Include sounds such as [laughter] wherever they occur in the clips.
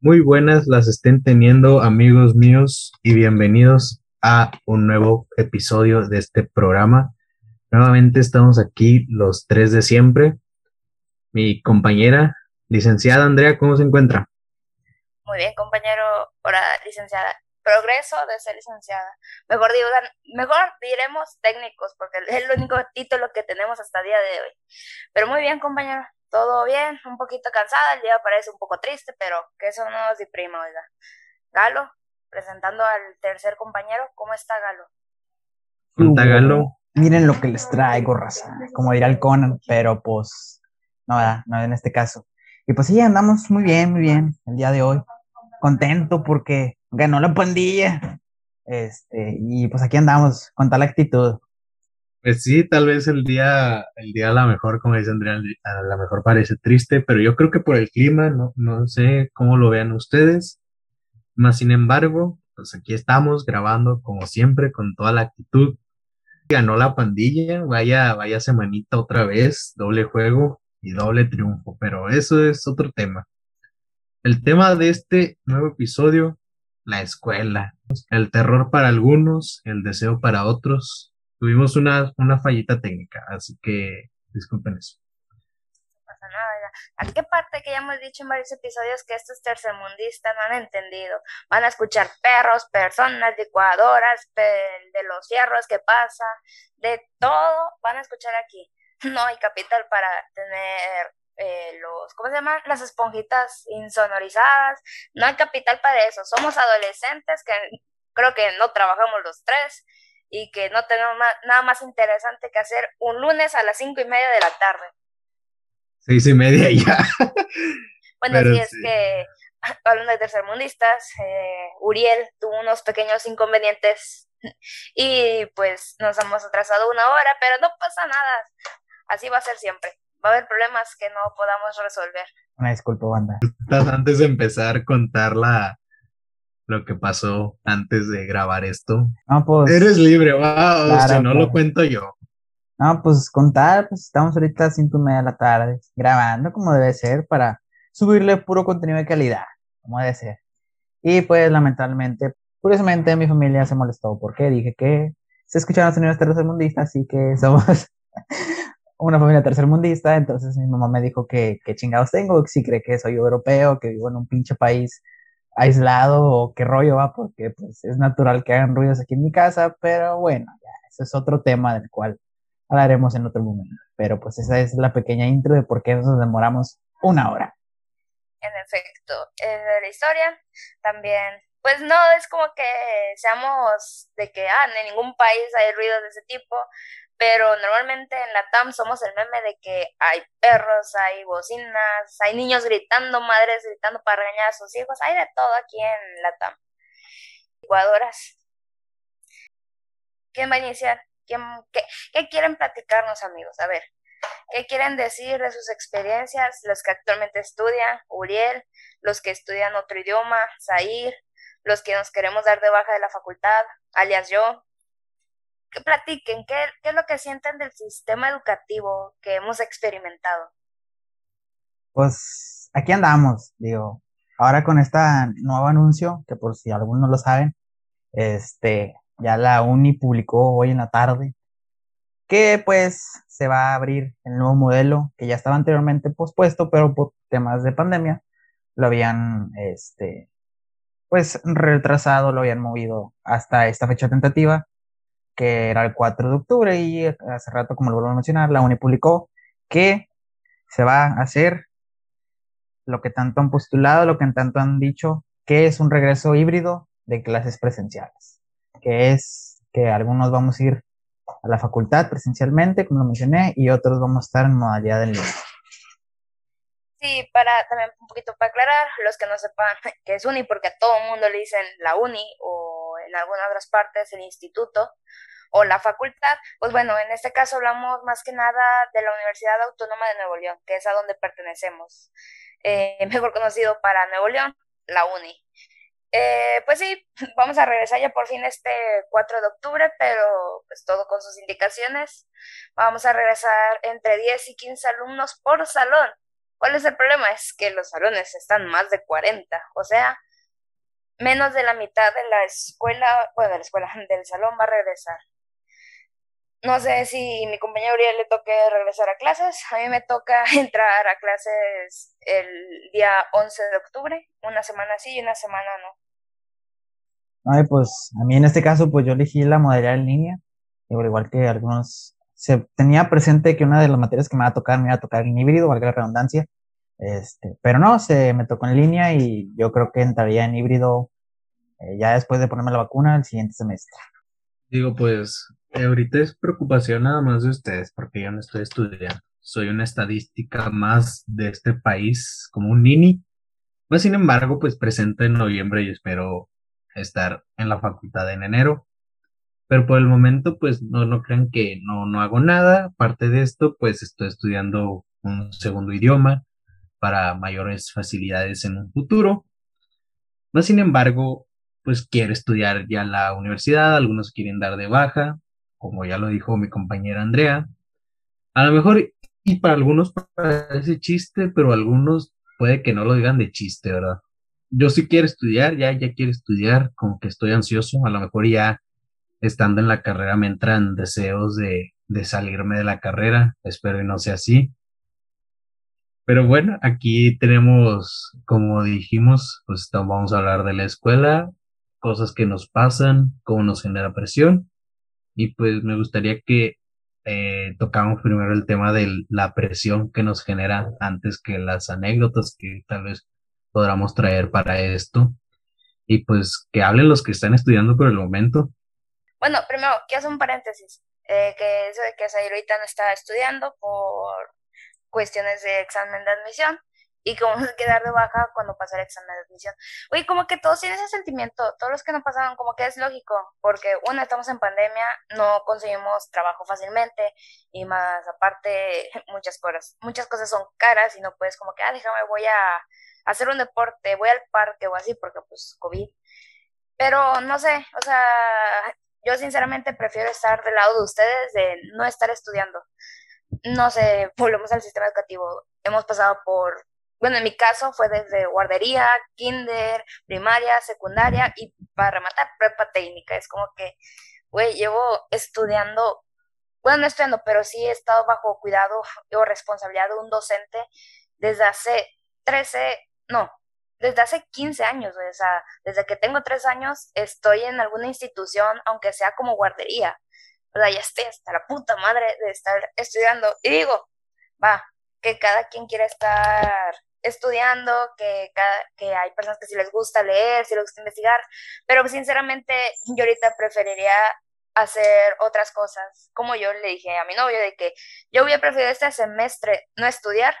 muy buenas las estén teniendo amigos míos y bienvenidos a un nuevo episodio de este programa. Nuevamente estamos aquí los tres de siempre. Mi compañera, licenciada Andrea, ¿cómo se encuentra? Muy bien, compañero. Hola, licenciada. Progreso de ser licenciada. Mejor digo, mejor diremos técnicos, porque es el único título que tenemos hasta el día de hoy. Pero muy bien, compañero todo bien, un poquito cansada, el día parece un poco triste, pero que eso no nos deprima, oiga. Galo, presentando al tercer compañero, ¿cómo está Galo? ¿Cómo está Galo? Miren lo que les traigo, raza, como dirá el Conan, pero pues, no, no en este caso. Y pues sí, andamos muy bien, muy bien, el día de hoy. Contento porque ganó la pandilla. Este, y pues aquí andamos, con tal actitud. Pues sí, tal vez el día, el día a la mejor, como dice Andrea, a la mejor parece triste, pero yo creo que por el clima, no, no sé cómo lo vean ustedes. Más sin embargo, pues aquí estamos grabando como siempre, con toda la actitud. Ganó la pandilla, vaya, vaya semanita otra vez, doble juego y doble triunfo, pero eso es otro tema. El tema de este nuevo episodio, la escuela. El terror para algunos, el deseo para otros, tuvimos una, una fallita técnica, así que disculpen eso. No pasa nada. ¿A qué parte que ya hemos dicho en varios episodios que estos tercermundistas no han entendido? Van a escuchar perros, personas, licuadoras, de los cierros que pasa, de todo van a escuchar aquí. [laughs] No hay capital para tener eh, los, ¿cómo se llaman? Las esponjitas insonorizadas. No hay capital para eso. Somos adolescentes que creo que no trabajamos los tres y que no tenemos nada más interesante que hacer un lunes a las cinco y media de la tarde. Seis y media ya. [laughs] bueno, si es que, [laughs] hablando de tercermundistas, eh, Uriel tuvo unos pequeños inconvenientes [laughs] y pues nos hemos atrasado una hora, pero no pasa nada. Así va a ser siempre. Va a haber problemas que no podamos resolver. Una disculpa, banda. Antes de empezar a contar la, lo que pasó antes de grabar esto. No, pues. Eres libre, wow, si no lo cuento yo. No, pues contar, pues estamos ahorita a cinco y media de la tarde, grabando como debe ser para subirle puro contenido de calidad, como debe ser. Y pues lamentablemente, curiosamente mi familia se molestó porque dije que se escuchaban sonidos tercermundistas, así que [laughs] somos una familia tercermundista, entonces mi mamá me dijo que, que chingados tengo, si cree que soy europeo, que vivo en un pinche país aislado o qué rollo va, porque pues es natural que hagan ruidos aquí en mi casa, pero bueno, ya, ese es otro tema del cual hablaremos en otro momento. Pero pues esa es la pequeña intro de por qué nos demoramos una hora. En efecto, de la historia también, pues no es como que seamos de que ah, en ningún país hay ruidos de ese tipo, pero normalmente en la TAM somos el meme de que hay perros, hay bocinas, hay niños gritando, madres gritando para regañar a sus hijos, hay de todo aquí en la TAM. Licuadoras. ¿Quién va a iniciar? ¿Quién, qué, qué, quieren platicarnos, amigos? A ver, ¿qué quieren decir de sus experiencias? Los que actualmente estudian, Uriel, los que estudian otro idioma, Zair, los que nos queremos dar de baja de la facultad, alias yo, que platiquen, ¿qué, ¿qué, es lo que sienten del sistema educativo que hemos experimentado? Pues aquí andamos, digo, ahora con este nuevo anuncio, que por si algunos no lo saben, este, ya la UNI publicó hoy en la tarde que pues se va a abrir el nuevo modelo que ya estaba anteriormente pospuesto, pero por temas de pandemia lo habían, este, pues retrasado, lo habían movido hasta esta fecha tentativa que era el 4 de octubre y hace rato, como lo vuelvo a mencionar, la UNI publicó que se va a hacer lo que tanto han postulado, lo que tanto han dicho, que es un regreso híbrido de clases presenciales, que es que algunos vamos a ir a la facultad presencialmente, como lo mencioné, y otros vamos a estar en modalidad en línea. Sí, para también un poquito para aclarar, los que no sepan [laughs] que es uni, porque a todo el mundo le dicen la uni o en algunas otras partes el instituto, o la facultad, pues bueno, en este caso hablamos más que nada de la Universidad Autónoma de Nuevo León, que es a donde pertenecemos, eh, [laughs] mejor conocido para Nuevo León, la UNI. Eh, pues sí, [laughs] vamos a regresar ya por fin este 4 de octubre, pero pues todo con sus indicaciones. Vamos a regresar entre 10 y 15 alumnos por salón. ¿Cuál es el problema? Es que los salones están más de 40, o sea, menos de la mitad de la escuela, bueno, de la escuela, [laughs] del salón va a regresar. No sé si mi compañero Uriel le toque regresar a clases. A mí me toca [laughs] entrar a clases el día 11 de octubre, una semana sí y una semana no. Ay, pues a mí en este caso, pues yo elegí la modalidad en línea, igual que algunos, se tenía presente que una de las materias que me iba a tocar me iba a tocar en híbrido, valga la redundancia, este, pero no, se me tocó en línea y yo creo que entraría en híbrido eh, ya después de ponerme la vacuna el siguiente semestre. Digo, pues ahorita es preocupación nada más de ustedes, porque yo no estoy estudiando. Soy una estadística más de este país, como un nini. Pues sin embargo, pues presente en noviembre y espero estar en la facultad en enero. Pero por el momento, pues no, no crean que no, no hago nada. Aparte de esto, pues estoy estudiando un segundo idioma para mayores facilidades en un futuro. Más sin embargo, pues quiero estudiar ya la universidad, algunos quieren dar de baja, como ya lo dijo mi compañera Andrea. A lo mejor, y para algunos parece chiste, pero algunos puede que no lo digan de chiste, ¿verdad? Yo sí quiero estudiar, ya, ya quiero estudiar, como que estoy ansioso, a lo mejor ya estando en la carrera me entran deseos de, de salirme de la carrera, espero que no sea así. Pero bueno, aquí tenemos, como dijimos, pues vamos a hablar de la escuela, cosas que nos pasan, cómo nos genera presión. Y pues me gustaría que eh, tocamos primero el tema de la presión que nos genera antes que las anécdotas que tal vez podamos traer para esto. Y pues que hablen los que están estudiando por el momento. Bueno, primero, quiero hacer un paréntesis. Eh, que eso de que Zair no está estudiando por cuestiones de examen de admisión y que vamos a quedar de baja cuando pasa el examen de admisión. Oye, como que todos tienen ese sentimiento, todos los que no pasaron, como que es lógico, porque una, estamos en pandemia, no conseguimos trabajo fácilmente y más aparte [laughs] muchas cosas, muchas cosas son caras y no puedes como que, ah, déjame, voy a hacer un deporte, voy al parque o así, porque pues COVID. Pero no sé, o sea, yo sinceramente prefiero estar del lado de ustedes, de no estar estudiando no sé, [laughs] volvemos al sistema educativo. Hemos pasado por, bueno, en mi caso fue desde guardería, kinder, primaria, secundaria y para rematar prepa técnica. Es como que, güey, llevo estudiando, bueno, no estudiando, pero sí he estado bajo cuidado o responsabilidad de un docente desde hace 13, no, desde hace 15 años, o sea, desde que tengo 3 años estoy en alguna institución, aunque sea como guardería. O sea, ya estoy hasta la puta madre de estar estudiando. Y digo, va, que cada quien quiera estar estudiando, que, que hay personas que si les gusta leer, si les gusta investigar, pero sinceramente yo ahorita preferiría hacer otras cosas, como yo le dije a mi novio, de que yo hubiera preferido este semestre no estudiar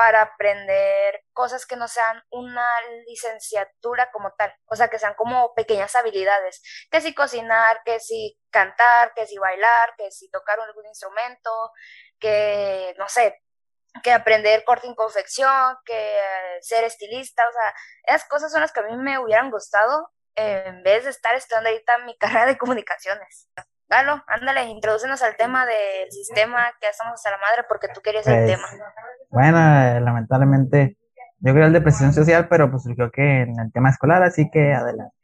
para aprender cosas que no sean una licenciatura como tal, o sea, que sean como pequeñas habilidades, que si cocinar, que si cantar, que si bailar, que si tocar algún instrumento, que no sé, que aprender corte y confección, que ser estilista, o sea, esas cosas son las que a mí me hubieran gustado en vez de estar estudiando ahorita mi [laughs] carrera de comunicaciones. Galo, ándale, introducenos al tema del sistema que hacemos hasta la madre porque tú querías el pues, tema. Bueno, lamentablemente yo creo el de presión social, pero pues creo que en el tema escolar, así que adelante.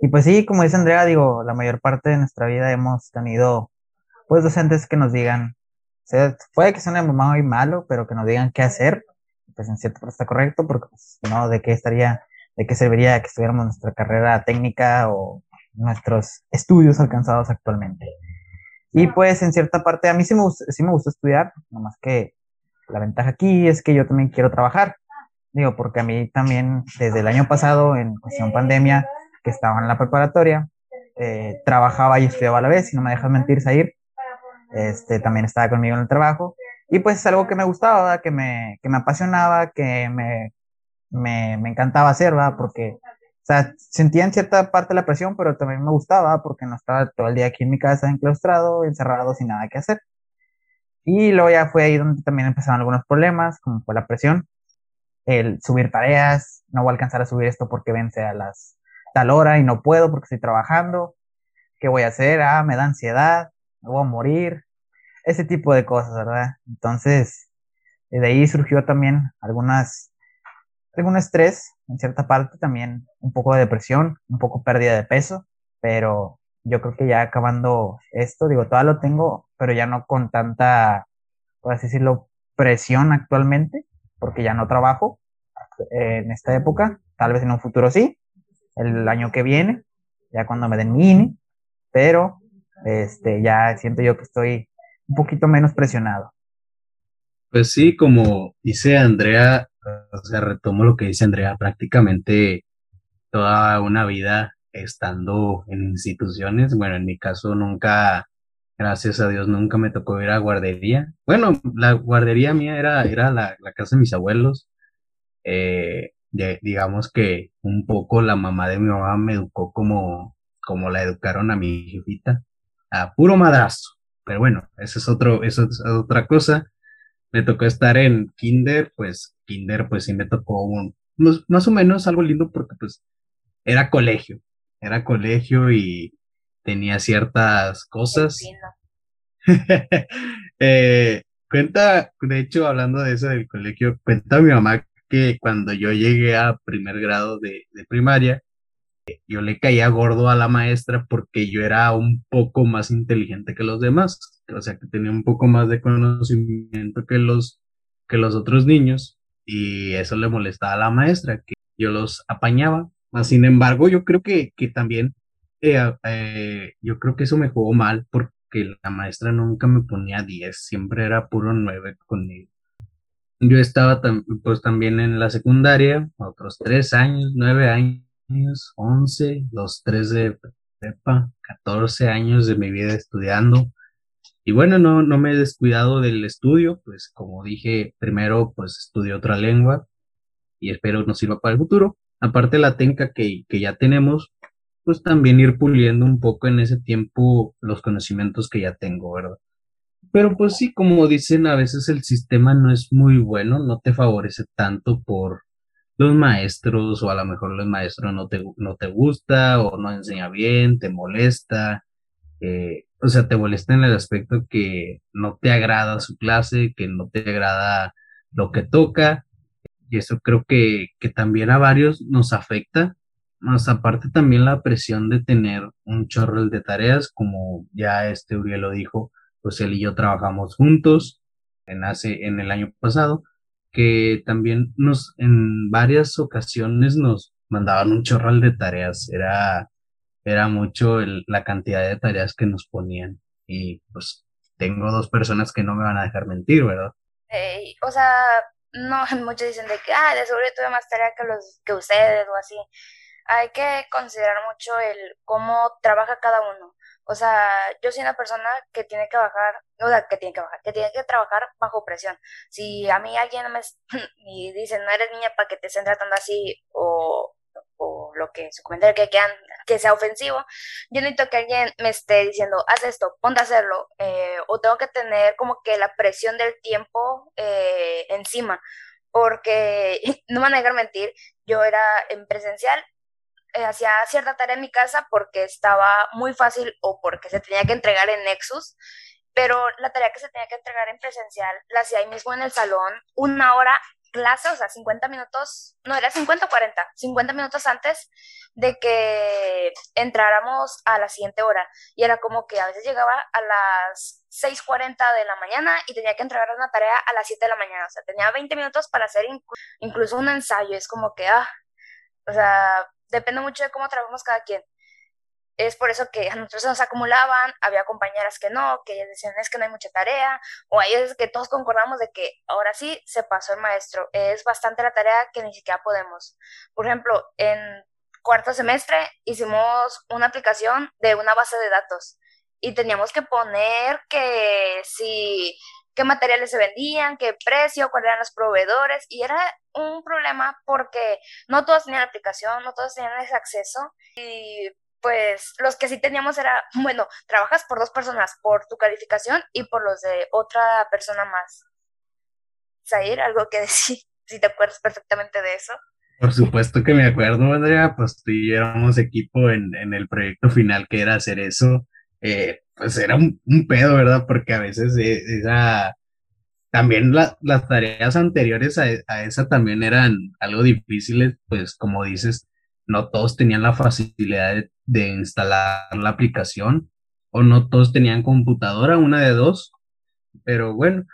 Y pues sí, como dice Andrea, digo, la mayor parte de nuestra vida hemos tenido pues docentes que nos digan, puede que sea muy malo, pero que nos digan qué hacer, pues en cierto está correcto, porque pues, no, de qué estaría, de qué serviría que estuviéramos nuestra carrera técnica o nuestros estudios alcanzados actualmente. Y pues en cierta parte a mí sí me, sí me gusta estudiar, nomás que la ventaja aquí es que yo también quiero trabajar. Digo, porque a mí también desde el año pasado, en cuestión pandemia, que estaba en la preparatoria, eh, trabajaba y estudiaba a la vez, si no me dejas mentir, Sair, este, también estaba conmigo en el trabajo. Y pues es algo que me gustaba, que me, que me apasionaba, que me, me, me encantaba hacer, ¿verdad? Porque o sea, sentía en cierta parte la presión, pero también me gustaba porque no estaba todo el día aquí en mi casa enclaustrado, encerrado, sin nada que hacer. Y luego ya fue ahí donde también empezaron algunos problemas, como fue la presión, el subir tareas, no voy a alcanzar a subir esto porque vence a las tal hora y no puedo porque estoy trabajando, ¿qué voy a hacer? Ah, me da ansiedad, me voy a morir, ese tipo de cosas, ¿verdad? Entonces, de ahí surgió también algunas, algún estrés, en cierta parte también un poco de depresión, un poco pérdida de peso, pero yo creo que ya acabando esto, digo, todavía lo tengo, pero ya no con tanta, por así decirlo, presión actualmente, porque ya no trabajo eh, en esta época, tal vez en un futuro sí, el año que viene, ya cuando me den mi pero este, ya siento yo que estoy un poquito menos presionado. Pues sí, como dice Andrea, o sea, retomo lo que dice Andrea, prácticamente toda una vida estando en instituciones. Bueno, en mi caso nunca, gracias a Dios, nunca me tocó ir a guardería. Bueno, la guardería mía era, era la, casa de mis abuelos. Eh, digamos que un poco la mamá de mi mamá me educó como, como la educaron a mi jefita, a puro madrazo. Pero bueno, eso es otro, eso es otra cosa. Me tocó estar en kinder, pues kinder, pues sí me tocó un, más o menos algo lindo porque pues era colegio, era colegio y tenía ciertas cosas. [laughs] eh, cuenta, de hecho, hablando de eso del colegio, cuenta mi mamá que cuando yo llegué a primer grado de, de primaria, yo le caía gordo a la maestra porque yo era un poco más inteligente que los demás, o sea que tenía un poco más de conocimiento que los, que los otros niños y eso le molestaba a la maestra, que yo los apañaba. sin embargo, yo creo que, que también, eh, eh, yo creo que eso me jugó mal porque la maestra nunca me ponía 10, siempre era puro 9 conmigo. Yo estaba pues también en la secundaria, otros 3 años, 9 años 11, los 3 de prepa, 14 años de mi vida estudiando. Y bueno, no, no me he descuidado del estudio, pues como dije, primero pues estudio otra lengua y espero nos sirva para el futuro. Aparte la técnica que, que ya tenemos, pues también ir puliendo un poco en ese tiempo los conocimientos que ya tengo, ¿verdad? Pero pues sí, como dicen, a veces el sistema no es muy bueno, no te favorece tanto por los maestros o a lo mejor los maestros no te, no te gusta o no enseña bien, te molesta, eh, o sea, te molesta en el aspecto que no te agrada su clase, que no te agrada lo que toca, y eso creo que, que también a varios nos afecta, más aparte también la presión de tener un chorro de tareas, como ya este Uriel lo dijo, pues él y yo trabajamos juntos en hace, en el año pasado, que también nos, en varias ocasiones nos mandaban un chorral de tareas, era, era mucho la cantidad de tareas que nos ponían y pues tengo dos personas que no me van a dejar mentir, ¿verdad? o sea, no, [laughs] muchos dicen de que, ah, de seguro tuve más tarea que los que ustedes o así. Hay que considerar mucho el cómo trabaja cada uno. O sea, yo soy una persona que tiene que bajar, o sea, que tiene que bajar, que tiene que trabajar bajo presión. Si a mí alguien me [laughs] dice, no eres niña para que te estén tratando así, o, lo que su comentario que, sea ofensivo, yo necesito que alguien me esté diciendo, haz esto, ponte a hacerlo, eh, o tengo que tener como que la presión del tiempo eh, encima, porque [laughs] no me van a negar mentir, yo era en presencial eh, hacía cierta tarea en mi casa porque estaba muy fácil o porque se tenía que entregar en Nexus, pero la tarea que se tenía que entregar en presencial la hacía ahí mismo en el salón, una hora clase, o sea, 50 minutos, no era 50 o 40, 50 minutos antes de que entráramos a la siguiente hora. Y era como que a veces llegaba a las 6.40 de la mañana y tenía que entregar una tarea a las 7 de la mañana. O sea, tenía 20 minutos para hacer incluso un ensayo. Es como que, ah, o sea, depende mucho de cómo trabajamos cada quien. Es por eso que a nosotros nos acumulaban, había compañeras que no, que ellas decían es que no hay mucha tarea, o hay veces que todos concordamos de que ahora sí se pasó el maestro, es bastante la tarea que ni siquiera podemos. Por ejemplo, en cuarto semestre hicimos una aplicación de una base de datos y teníamos que poner que si qué materiales se vendían, qué precio, cuáles eran los proveedores, y era un problema porque no todos tenían aplicación, no todos tenían ese acceso, y pues los que sí teníamos era, [laughs] bueno, trabajas por dos personas, por tu calificación y por los de otra persona más. Zair, algo que [laughs] decir, si te acuerdas perfectamente de eso. Por supuesto que me acuerdo, Andrea, pues tú y éramos equipo en, en el proyecto final que era hacer eso. Eh, pues era un, pedo, ¿verdad? Porque a veces esa, también las tareas anteriores a, esa también eran algo difíciles, pues como dices, no todos tenían la facilidad de, instalar la aplicación o no todos tenían computadora, una de dos, pero bueno,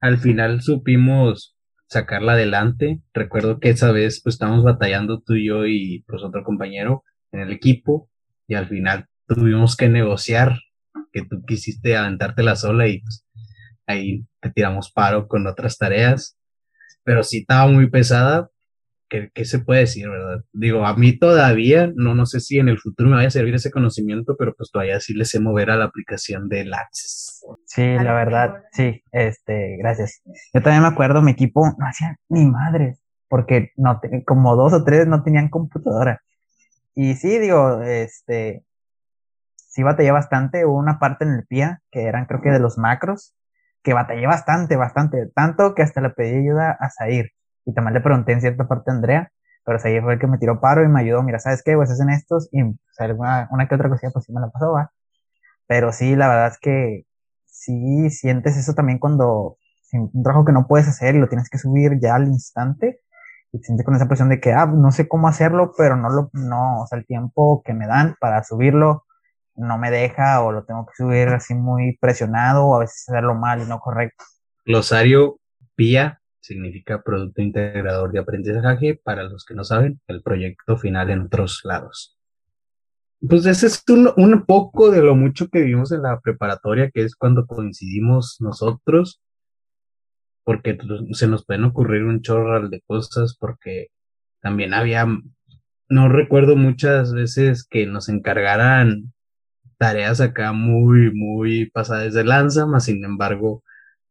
al final supimos sacarla adelante. Recuerdo que esa vez pues estábamos batallando tú y yo y pues otro compañero en el equipo y al final tuvimos que negociar que tú quisiste aventártela sola y pues ahí te tiramos paro con otras tareas, pero sí estaba muy pesada. ¿Qué, ¿Qué, se puede decir, verdad? Digo, a mí todavía, no, no sé si en el futuro me vaya a servir ese conocimiento, pero pues todavía sí le sé mover a la aplicación del Access. Sí, la verdad, sí, este, gracias. Yo también me acuerdo, mi equipo no hacía ni madres, porque no, como dos o tres no tenían computadora. Y sí, digo, este, sí batallé bastante, hubo una parte en el PIA, que eran creo que de los macros, que batallé bastante, bastante, tanto que hasta le pedí ayuda a Zair. Y también le pregunté en cierta parte a Andrea, pero Zair fue el que me tiró paro y me ayudó, mira, ¿sabes qué? Pues hacen estos y alguna, una que otra cosilla pues sí me la pasó, va. Pero sí, la verdad es que sí sientes eso también cuando un trabajo que no puedes hacer y lo tienes que subir ya al instante y te sientes con esa presión de que, ah, no sé cómo hacerlo, pero no lo, no, o sea, el tiempo que me dan para subirlo no me deja o lo tengo que subir así muy presionado o a veces hacerlo mal y no correcto. Glosario PIA significa Producto Integrador de Aprendizaje, para los que no saben, el proyecto final en otros lados. Pues ese es un, un poco de lo mucho que vivimos en la preparatoria, que es cuando coincidimos nosotros, porque pues, se nos pueden ocurrir un chorral de cosas, porque también había, no recuerdo muchas veces que nos encargaran tareas acá muy, muy pasadas de lanza, más sin embargo,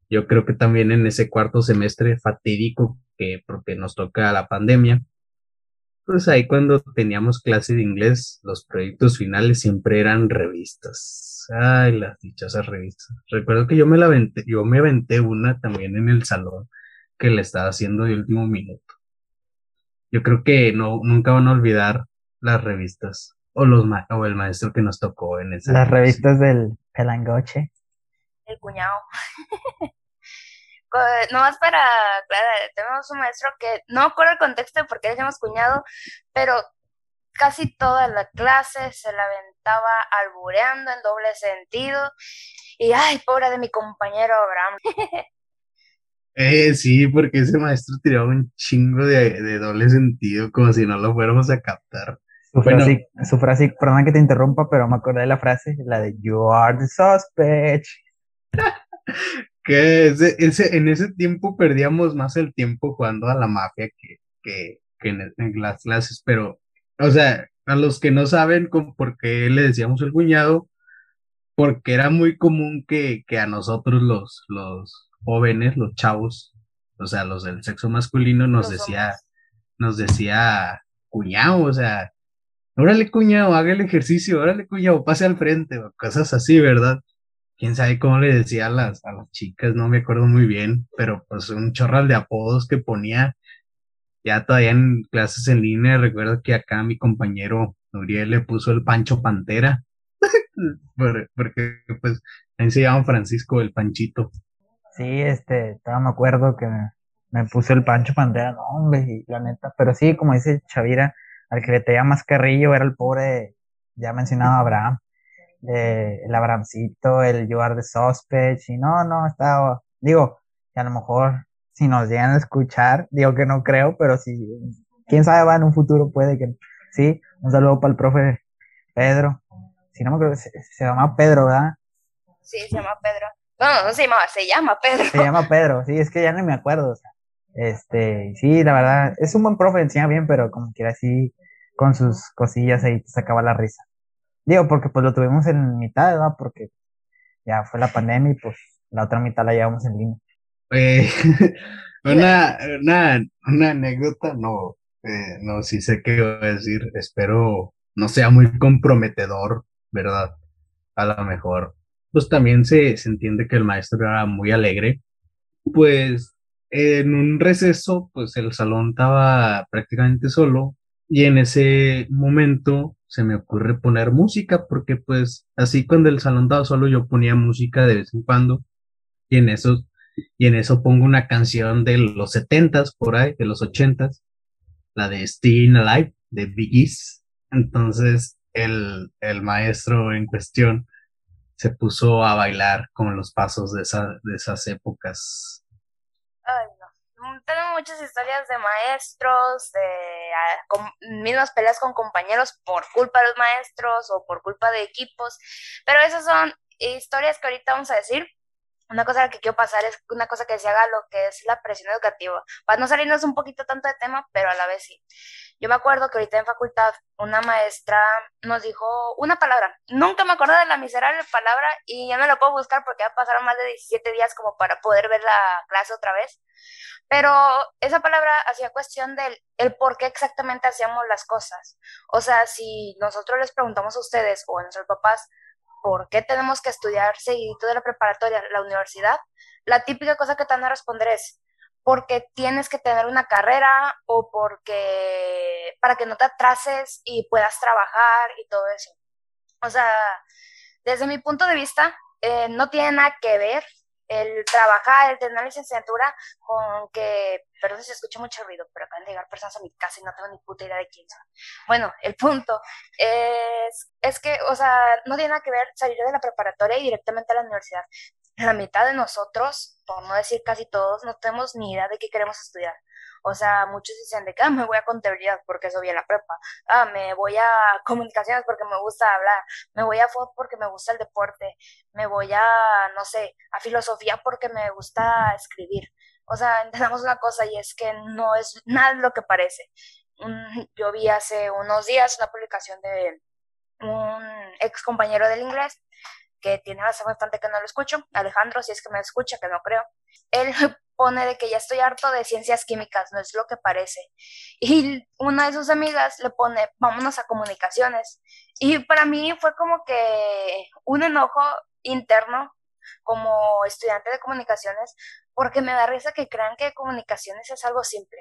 yo creo que también en ese cuarto semestre fatídico que porque nos toca la pandemia, pues ahí cuando teníamos clase de inglés, los proyectos finales siempre eran revistas. Ay, las dichosas revistas. Recuerdo que yo me la aventé, yo me aventé una también en el salón que le estaba haciendo de último minuto. Yo creo que no, nunca van a olvidar las revistas o los o el maestro que nos tocó en esa. Las revistas del Pelangoche. El cuñado. [laughs] no más para claro, tenemos un maestro que no acuerdo el contexto de por qué decimos cuñado, pero casi toda la clase se la aventaba albureando en doble sentido. Y ay, pobre de mi compañero Abraham. [laughs] eh, sí, porque ese maestro tiraba un chingo de, de doble sentido, como si no lo fuéramos a captar. Su, frase, su frase, perdón que te interrumpa, pero me acordé de la frase, la de You are the suspect. [laughs] que ese, en ese tiempo perdíamos más el tiempo jugando a la mafia que, que, que en, las clases, pero, o sea, a los que no saben por qué le decíamos el cuñado, porque era muy común que, que a nosotros los, los jóvenes, los chavos, o sea, los del sexo masculino, nos decía, nos decía cuñado, o sea, órale cuñado, haga el ejercicio, órale cuñado, pase al frente, o cosas así, ¿verdad? quién sabe cómo le decía a las, a las chicas, no me acuerdo muy bien, pero pues un chorral de apodos que ponía ya todavía en clases en línea. Recuerdo que acá mi compañero Uriel le puso el Pancho Pantera, [laughs] porque pues ahí se llama Francisco el Panchito. Sí, este, todavía me acuerdo que me, puso el Pancho Pantera, no hombre, la neta, pero sí, como dice Chavira, al que le tenía más carrillo era el pobre, ya mencionado Abraham eh, el Abramcito, el You Are the Suspect, y no, no, estaba, digo, que a lo mejor si nos llegan a escuchar, digo que no creo, pero si, quién sabe, va en un futuro puede que, sí, un saludo para el profe Pedro, si no me acuerdo, se, llama Pedro, ¿verdad? Sí, se llama Pedro. No, no se llama, se llama Pedro. Se llama Pedro, sí, es que ya no me acuerdo, o sea, este, sí, la verdad, es un buen profe, enseña bien, pero como quiera así, con sus cosillas ahí te sacaba la risa. Digo, porque pues lo tuvimos en mitad, ¿verdad? Porque ya fue la pandemia y pues la otra mitad la llevamos en línea. Eh, [laughs] una, una, una anécdota, no, eh, no, sí sé qué voy a decir, espero no sea muy comprometedor, ¿verdad? A lo mejor. Pues también se, se entiende que el maestro era muy alegre. Pues en un receso, pues el salón estaba prácticamente solo y en ese momento se me ocurre poner música, porque pues así cuando el salón estaba solo yo ponía música de vez en cuando, y en eso y en eso pongo una canción de los setentas por ahí, de los ochentas, la de Still Alive de Biggies. Entonces el, el maestro en cuestión se puso a bailar con los pasos de, esa, de esas épocas. Ay, no. Mm, Tengo muchas historias de maestros, de ah, mismas peleas con compañeros por culpa de los maestros o por culpa de equipos, pero esas son historias que ahorita vamos a decir. Una cosa que quiero pasar es una cosa que se haga lo que es la presión educativa. Para no salirnos un poquito tanto de tema, pero a la vez sí. Yo me acuerdo que ahorita en facultad una maestra nos dijo una palabra. Nunca me acuerdo de la miserable palabra y ya no la puedo buscar porque ya pasaron más de 17 días como para poder ver la clase otra vez. Pero esa palabra hacía cuestión del el por qué exactamente hacíamos las cosas. O sea, si nosotros les preguntamos a ustedes o a nuestros papás por qué tenemos que estudiar seguidito de la preparatoria, la universidad, la típica cosa que te van a responder es porque tienes que tener una carrera o porque para que no te atrases y puedas trabajar y todo eso. O sea, desde mi punto de vista, eh, no tiene nada que ver el trabajar, el tener licenciatura con que, perdón si escucho mucho ruido, pero acaban de llegar personas a mi casa y no tengo ni puta idea de quién son. Bueno, el punto es, es que, o sea, no tiene nada que ver salir de la preparatoria y directamente a la universidad. La mitad de nosotros, por no decir casi todos, no tenemos ni idea de qué queremos estudiar. O sea, muchos dicen de que ah, me voy a contabilidad porque vi en la prepa. Ah, me voy a comunicaciones porque me gusta hablar. Me voy a fútbol porque me gusta el deporte. Me voy a, no sé, a filosofía porque me gusta escribir. O sea, [laughs] entendamos una cosa y es que no es nada lo que parece. Mm, Yo vi hace unos días una publicación de un ex compañero del inglés que tiene hace bastante que no lo escucho, Alejandro, si es que me escucha, que no creo, él [laughs] pone de que ya estoy harto de ciencias químicas, no es lo que parece. Y una de sus amigas le pone, vámonos a comunicaciones. Y para mí fue como que un enojo interno como estudiante de comunicaciones, porque me da risa que crean que comunicaciones es algo simple.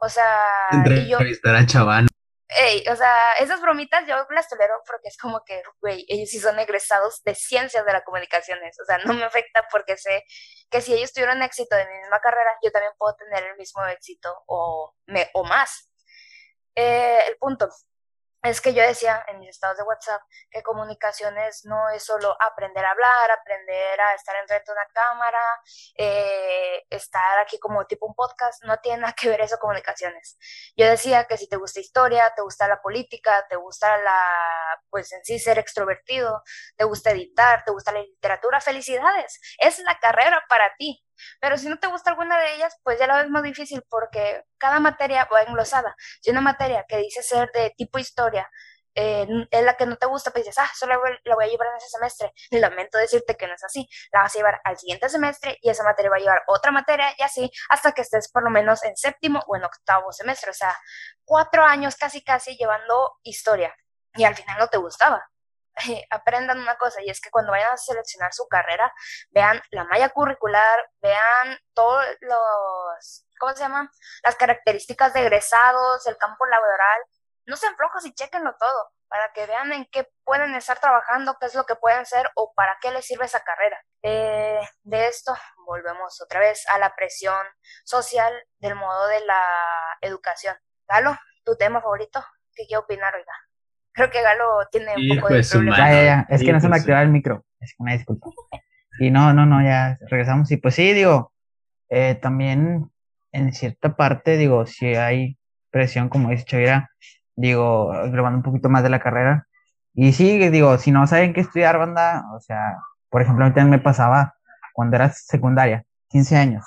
O sea, y yo, Entrevistar a Chavana. Ey, o sea, esas bromitas yo las tolero porque es como que, güey, ellos sí son egresados de ciencias de las comunicaciones. O sea, no me afecta porque sé que si ellos tuvieron éxito de mi misma carrera, yo también puedo tener el mismo éxito o, me, o más. Eh, el punto es que yo decía en mis estados de WhatsApp que comunicaciones no es solo aprender a hablar, aprender a estar enfrente de una cámara, eh, estar aquí como tipo un podcast, no tiene nada que ver eso comunicaciones. Yo decía que si te gusta historia, te gusta la política, te gusta la, pues en sí ser extrovertido, te gusta editar, te gusta la literatura, felicidades, es la carrera para ti. Pero si no te gusta alguna de ellas, pues ya la ves más difícil porque cada materia va englosada. Si una materia que dice ser de tipo historia eh, es la que no te gusta, pues dices, ah, solo la voy a llevar en ese semestre. Lamento decirte que no es así. La vas a llevar al siguiente semestre y esa materia va a llevar otra materia y así hasta que estés por lo menos en séptimo o en octavo semestre. O sea, cuatro años casi casi llevando historia y al final no te gustaba aprendan una cosa y es que cuando vayan a seleccionar su carrera, vean la malla curricular, vean todos los, ¿cómo se llaman? Las características de egresados, el campo laboral. No sean flojos y chequenlo todo para que vean en qué pueden estar trabajando, qué es lo que pueden ser o para qué les sirve esa carrera. Eh, de esto volvemos otra vez a la presión social del modo de la educación. Galo, tu tema favorito, ¿qué quiero opinar, oiga? Creo que Galo tiene un Hijo poco de problema. Ya, madre. ya, ya. Es que no se me activaba el micro. Es una disculpa. Y no, no, no, ya regresamos. Y pues sí, digo, eh, también en cierta parte, digo, si hay presión, como dice Chavira, digo, grabando un poquito más de la carrera. Y sí, digo, si no saben qué estudiar, banda, o sea, por ejemplo, a mí también me pasaba cuando era secundaria, 15 años,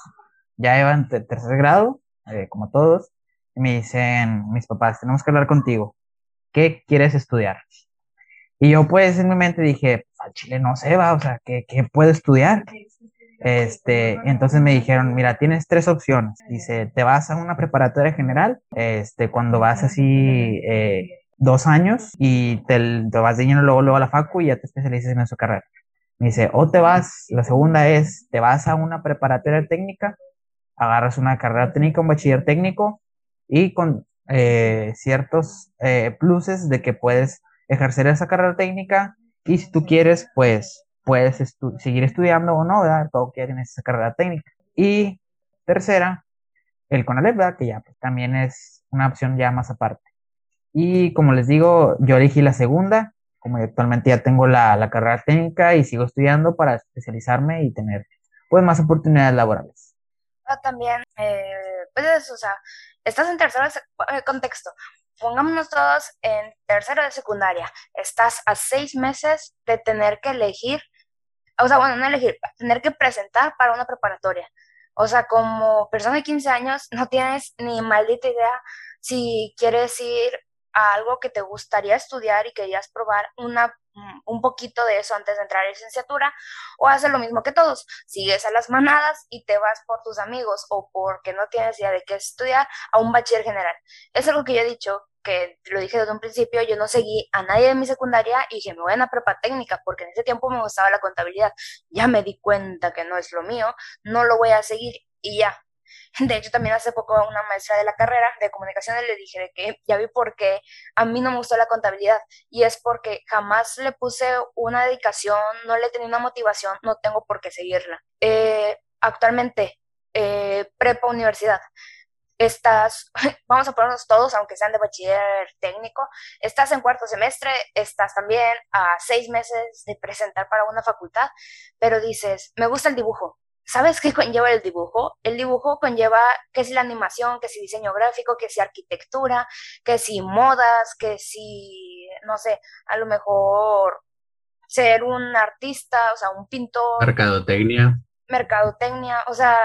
ya iban te- tercer grado, eh, como todos, y me dicen mis papás, tenemos que hablar contigo. ¿Qué quieres estudiar? Y yo pues en mi mente dije, al chile no sé, va, o sea, ¿qué, puedo estudiar? Este, entonces me dijeron, mira, tienes tres opciones. Dice, te vas a una preparatoria general, este, cuando vas así eh, dos años y te, te vas de lleno luego, luego a la facu y ya te especializas en esa carrera. Me dice, o te vas, la segunda es, te vas a una preparatoria técnica, agarras una carrera técnica, un bachiller técnico y con eh, ciertos eh, pluses de que puedes ejercer esa carrera técnica y si tú quieres, pues puedes seguir estudiando o no, ¿verdad? Todo que tienes esa carrera técnica. Y tercera, el CONALEP, que ya pues, también es una opción ya más aparte. Y como les digo, yo elegí la segunda, como actualmente ya tengo la, carrera técnica y sigo estudiando para especializarme y tener pues más oportunidades laborales. Ah, también, eh, pues, o sea, estás en tercero de contexto. Pongámonos todos en tercero de secundaria. Estás a seis meses de tener que elegir, o sea, bueno, no elegir, tener que presentar para una preparatoria. O sea, como persona de 15 años, no tienes ni maldita idea si quieres ir a algo que te gustaría estudiar y querías probar una, mm, un poquito de eso antes de entrar a licenciatura, o haces lo mismo que todos, sigues a las manadas y te vas por tus amigos o porque no tienes idea de qué estudiar a un bachiller general. Es algo que yo he dicho, que lo dije desde un principio, yo no seguí a nadie de mi secundaria y dije, me voy a una prepa técnica porque en ese tiempo me gustaba la contabilidad. Ya me di cuenta que no es lo mío, no lo voy a seguir y ya, de hecho, también hace poco a una maestra de la carrera de comunicaciones le dije que ya vi por qué a mí no me gustó la contabilidad y es porque jamás le puse una dedicación, no le tenía una motivación, no tengo por qué seguirla. Eh, actualmente, eh, prepa universidad. Estás, [laughs] vamos a ponernos todos, aunque sean de bachiller técnico, estás en cuarto semestre, estás también a seis meses de presentar para una facultad, pero dices, me gusta el dibujo, ¿Sabes qué [laughs] conlleva el dibujo? El dibujo conlleva que si la animación, que si diseño gráfico, que si arquitectura, que si modas, que si, no sé, a lo mejor ser un artista, o sea, un pintor. Mercadotecnia. Mercadotecnia, o sea,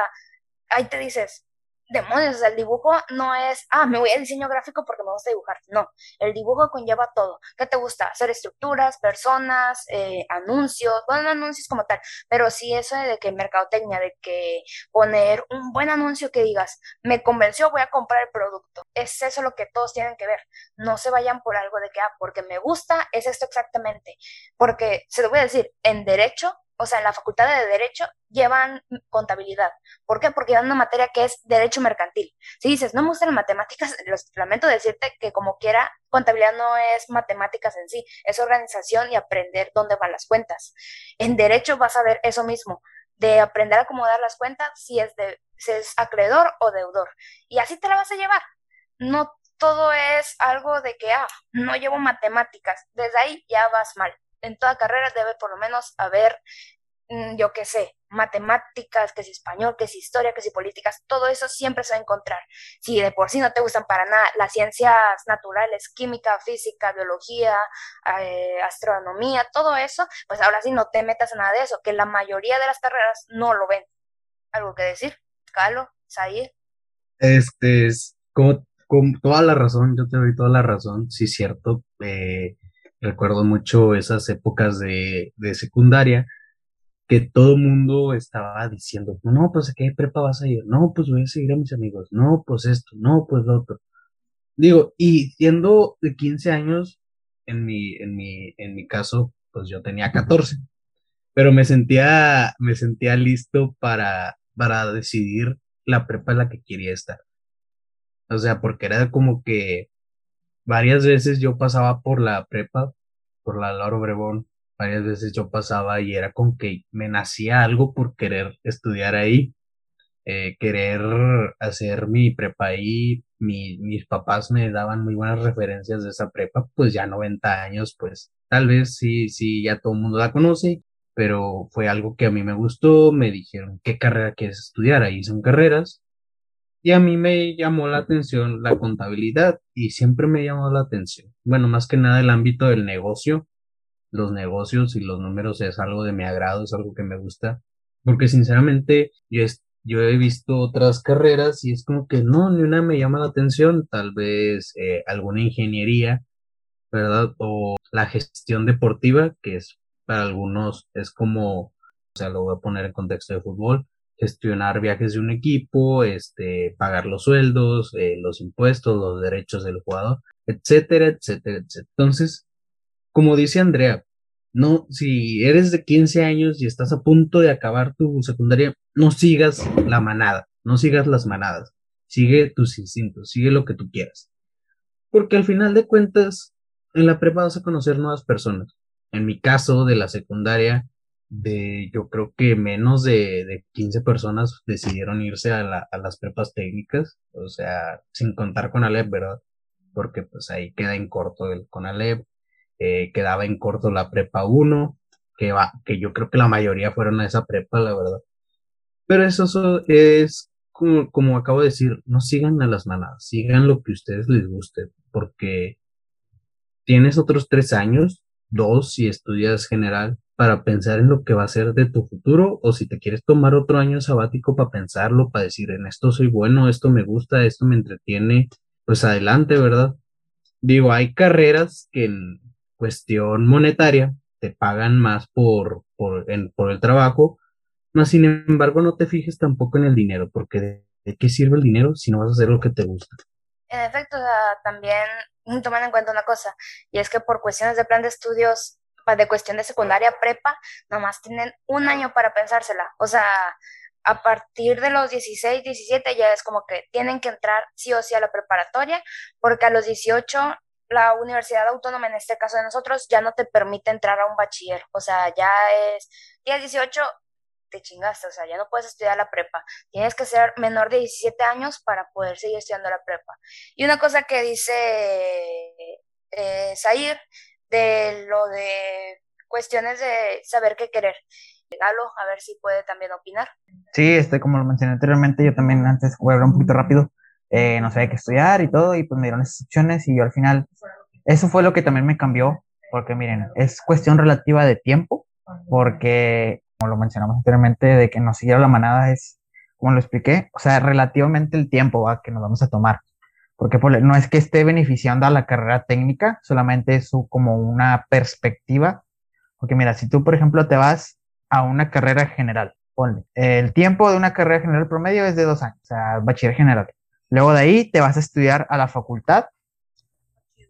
ahí te dices, demonios, el dibujo no es, ah, me voy a diseño gráfico porque me gusta dibujar. No, el dibujo conlleva todo. ¿Qué te gusta? Hacer estructuras, personas, eh, anuncios, bueno, no anuncios como tal, pero sí eso de que mercadotecnia, de que poner un buen anuncio que digas, me convenció, voy a comprar el producto. Es eso lo que todos tienen que ver. No se vayan por algo de que, ah, porque me gusta, es esto exactamente. Porque, se lo voy a decir, en derecho o sea, en la facultad de Derecho llevan contabilidad. ¿Por qué? Porque dan una materia que es Derecho Mercantil. Si dices, no me gustan matemáticas, [laughs] los lamento decirte que como quiera, contabilidad no es matemáticas en sí, es organización y aprender dónde van las cuentas. En Derecho vas a ver eso mismo, de aprender a acomodar las cuentas si es, de, si es acreedor o deudor. Y así te la vas a llevar. No todo es algo de que, ah, no llevo matemáticas. Desde ahí ya vas mal en toda carrera debe por lo menos haber, mm, yo qué sé, matemáticas, que si español, que si historia, que si políticas, todo eso siempre se va a encontrar. Si de por sí no te gustan para nada las ciencias naturales, química, física, biología, eh, astronomía, todo eso, pues ahora sí no te metas en nada de eso, que la mayoría de las carreras no lo ven. ¿Algo que decir? Calo, Said. Este es con, toda la razón, yo te doy toda la razón, sí, cierto. Eh, recuerdo mucho esas épocas de, de secundaria que todo mundo estaba diciendo, no, pues a qué prepa vas a ir, no, pues voy a seguir a mis amigos, no, pues esto, no, pues lo otro. Digo, y siendo de 15 años, en mi, en mi, en mi caso, pues yo tenía 14, pero me sentía, me sentía listo para, para decidir la prepa en la que quería estar. O sea, porque era como que varias veces yo pasaba por la prepa, por la Laura Obregón, varias veces yo pasaba y era con que me nacía algo por querer estudiar ahí, eh, querer hacer mi prepa ahí, mi, mis papás me daban muy buenas referencias de esa prepa, pues ya 90 años, pues tal vez sí, sí, ya todo el mundo la conoce, pero fue algo que a mí me gustó, me dijeron, ¿qué carrera quieres estudiar? Ahí son carreras, y a mí me llamó la atención la contabilidad y siempre me llamó la atención. Bueno, más que nada el ámbito del negocio. Los negocios y los números es algo de mi agrado, es algo que me gusta. Porque sinceramente yo, yo he visto otras carreras y es como que no, ni una me llama la atención. Tal vez eh, alguna ingeniería, ¿verdad? O la gestión deportiva, que es para algunos es como, o sea, lo voy a poner en contexto de fútbol gestionar viajes de un equipo, este, pagar los sueldos, eh, los impuestos, los derechos del jugador, etcétera, etcétera, etcétera. Entonces, como dice Andrea, no, si eres de 15 años y estás a punto de acabar tu secundaria, no sigas la manada, no sigas las manadas, sigue tus instintos, sigue lo que tú quieras. Porque al final de cuentas, en la prepa vas a conocer nuevas personas. En mi caso de la secundaria, de yo creo que menos de, de 15 personas decidieron irse a, la, a las prepas técnicas, o sea, sin contar con Alep, ¿verdad? Porque pues ahí queda en corto el con Alep, eh, quedaba en corto la prepa 1, que, va, que yo creo que la mayoría fueron a esa prepa, la verdad. Pero eso es, como, como acabo de decir, no sigan a las manadas, sigan lo que ustedes les guste, porque tienes otros tres años, dos si estudias general, para pensar en lo que va a ser de tu futuro o si te quieres tomar otro año sabático para pensarlo, para decir en esto soy bueno, esto me gusta, esto me entretiene, pues adelante, ¿verdad? Digo, hay carreras que en cuestión monetaria te pagan más por, por, por el trabajo, más sin embargo no te fijes tampoco en el dinero, porque de, qué sirve el dinero si no vas a hacer lo que te gusta. En efecto, también tomando en cuenta una cosa, y es que por cuestiones de plan de estudios de cuestión de secundaria, prepa, nomás tienen un año para pensársela. O sea, a partir de los 16, 17 ya es como que tienen que entrar sí o sí a la preparatoria, porque a los 18 la Universidad Autónoma, en este caso de nosotros, ya no te permite entrar a un bachiller. O sea, ya es, tienes 18, te chingaste, o sea, ya no puedes estudiar la prepa. Tienes que ser menor de 17 años para poder seguir estudiando la prepa. Y una cosa que dice eh, de lo de cuestiones de saber qué querer. Galo, a ver si puede también opinar. Sí, este, como lo mencioné anteriormente, yo también antes voy a hablar un poquito rápido, eh, no sabía qué estudiar y todo, y pues me dieron esas opciones y yo al final, eso fue lo que también me cambió, porque miren, es cuestión relativa de tiempo, porque como lo mencionamos anteriormente, de que nos siguiera la manada es, como lo expliqué, o sea, relativamente el tiempo ¿va? que nos vamos a tomar porque no es que esté beneficiando a la carrera técnica, solamente es como una perspectiva. Porque mira, si tú, por ejemplo, te vas a una carrera general, ponle, el tiempo de una carrera general promedio es de dos años, o sea, bachiller general. Luego de ahí te vas a estudiar a la facultad,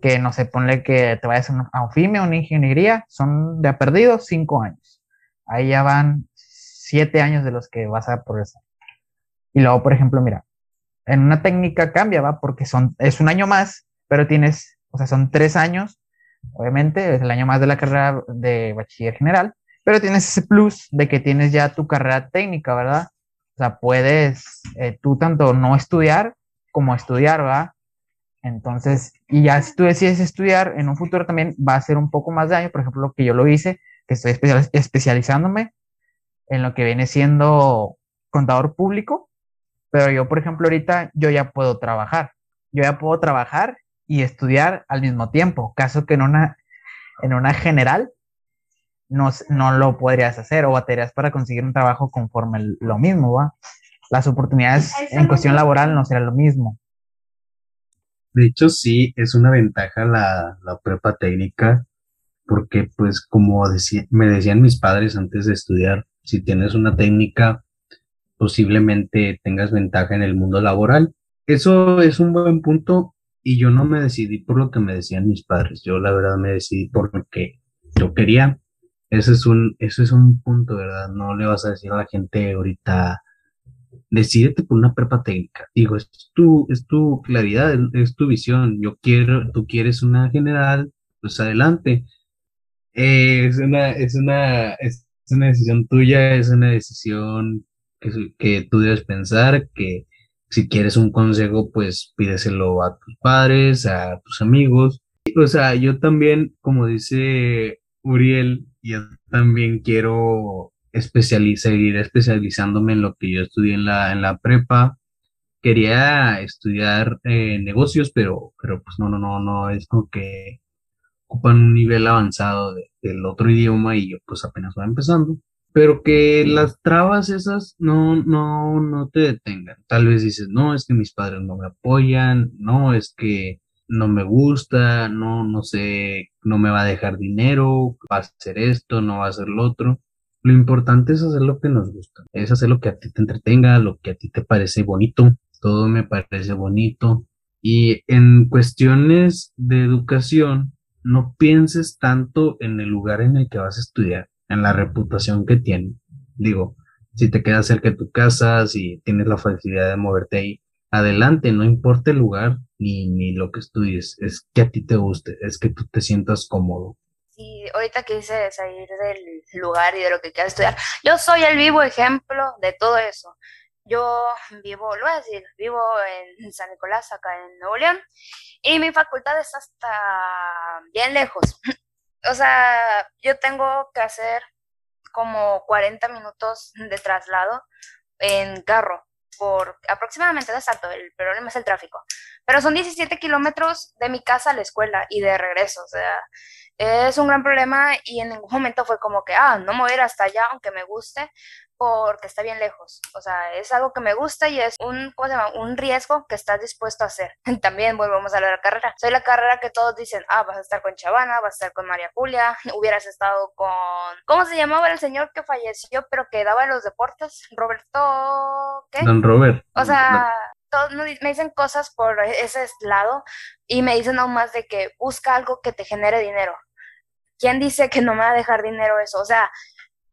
que no sé, ponle que te vayas a un FIME, una ingeniería, son de a perdido cinco años. Ahí ya van siete años de los que vas a progresar. Y luego, por ejemplo, mira, en una técnica cambia, ¿va? Porque son, es un año más, pero tienes, o sea, son tres años, obviamente, es el año más de la carrera de bachiller general, pero tienes ese plus de que tienes ya tu carrera técnica, ¿verdad? O sea, puedes eh, tú tanto no estudiar como estudiar, ¿va? Entonces, y ya si tú decides estudiar en un futuro también va a ser un poco más de año, por ejemplo, lo que yo lo hice, que estoy especializándome en lo que viene siendo contador público, pero yo, por ejemplo, ahorita yo ya puedo trabajar. Yo ya puedo trabajar y estudiar al mismo tiempo, caso que en una, en una general no, no lo podrías hacer o baterías para conseguir un trabajo conforme lo mismo, ¿va? Las oportunidades en cuestión laboral no serán lo mismo. De hecho, sí, es una ventaja la, la prepa técnica, porque pues como decía, me decían mis padres antes de estudiar, si tienes una técnica, posiblemente tengas ventaja en el mundo laboral. Eso es un buen punto y yo no me decidí por lo que me decían mis padres. Yo la verdad me decidí por lo que yo quería. Ese es un, eso es un punto, ¿verdad? No le vas a decir a la gente ahorita, decídete por una prepa técnica. Digo, es tu, es tu claridad, es, tu visión. Yo quiero, tú quieres una general, pues adelante. es una, es una, es una decisión tuya, es una decisión que, tú debes pensar, que si quieres un consejo, pues pídeselo a tus padres, a tus amigos. O sea, yo también, como dice Uriel, yo también quiero seguir especializándome en lo que yo estudié en la, en la prepa. Quería estudiar eh, negocios, pero, pero pues no, no, no, no, es como que ocupan un nivel avanzado del otro idioma y yo pues apenas voy empezando pero que las trabas esas no, no, no te detengan. Tal vez dices, no, es que mis padres no me apoyan, no, es que no me gusta, no, no sé, no me va a dejar dinero, va a hacer esto, no va a hacer lo otro. Lo importante es hacer lo que nos gusta, es hacer lo que a ti te entretenga, lo que a ti te parece bonito, todo me parece bonito. Y en cuestiones de educación, no pienses tanto en el lugar en el que vas a estudiar en la reputación que tiene. Digo, si te quedas cerca de tu casa, si tienes la facilidad de moverte ahí, adelante, no importa el lugar ni, ni lo que estudies, es que a ti te guste, es que tú te sientas cómodo. Y ahorita quise salir del lugar y de lo que quiero estudiar, yo soy el vivo ejemplo de todo eso. Yo vivo, lo voy a decir, vivo en San Nicolás, acá en Nuevo León, y mi facultad está hasta bien lejos. O sea, yo tengo que hacer como 40 minutos de traslado en carro por aproximadamente, no exacto, el problema es el tráfico, pero son 17 kilómetros de mi casa a la escuela y de regreso, o sea, es un gran problema y en ningún momento fue como que, ah, no ir hasta allá aunque me guste, porque está bien lejos. O sea, es algo que me gusta y es un, ¿cómo se llama? Un riesgo que estás dispuesto a hacer. [laughs] También volvemos a la carrera. Soy la carrera que todos dicen, ah, vas a estar con Chavana, vas a estar con María Julia, [laughs] hubieras estado con... ¿Cómo se llamaba el señor que falleció pero que daba los deportes? Roberto... ¿Qué? Don Robert. O sea... Todos me dicen cosas por ese lado y me dicen aún más de que busca algo que te genere dinero. ¿Quién dice que no me va a dejar dinero eso? O sea,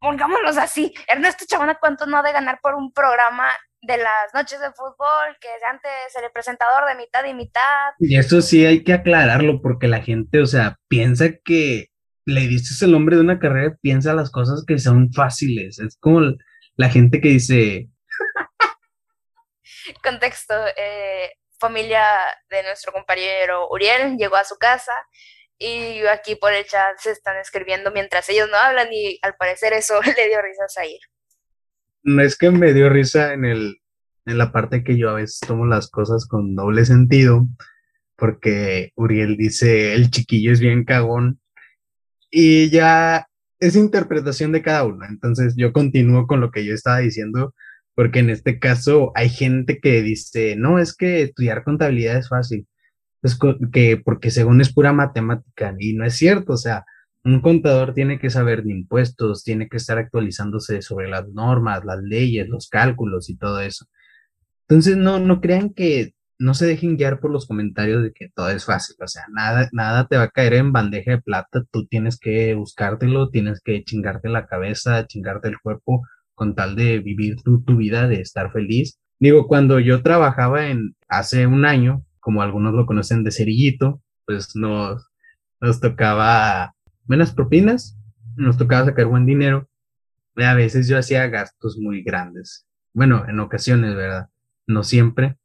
pongámoslos así, Ernesto Chabona, ¿cuánto no ha de ganar por un programa de las noches de fútbol, que antes el presentador de mitad y mitad? Y eso sí hay que aclararlo, porque la gente, o sea, piensa que le dices el nombre de una carrera, piensa las cosas que son fáciles. Es como la gente que dice... [laughs] Contexto, eh, familia de nuestro compañero Uriel llegó a su casa y aquí por el chat se están escribiendo mientras ellos no hablan y al parecer eso [laughs] le dio risa a Zair. No es que me dio risa en, el, en la parte que yo a veces tomo las cosas con doble sentido, porque Uriel dice el chiquillo es bien cagón y ya es interpretación de cada uno. Entonces yo continúo con lo que yo estaba diciendo, porque en este caso hay gente que dice, no, es que estudiar contabilidad es fácil pues que porque según es pura matemática y no es cierto, o sea, un contador tiene que saber de impuestos, tiene que estar actualizándose sobre las normas, las leyes, los cálculos y todo eso. Entonces, no, no crean que no se dejen guiar por los comentarios de que todo es fácil, o sea, nada, nada te va a caer en bandeja de plata, tú tienes que buscártelo, tienes que chingarte la cabeza, chingarte el cuerpo con tal de vivir tu, tu vida, de estar feliz. Digo, cuando yo trabajaba en hace un año, como algunos lo conocen de cerillito, pues nos, nos tocaba menos propinas, nos tocaba sacar buen dinero. Y a veces yo hacía gastos muy grandes. Bueno, en ocasiones, ¿verdad? No siempre.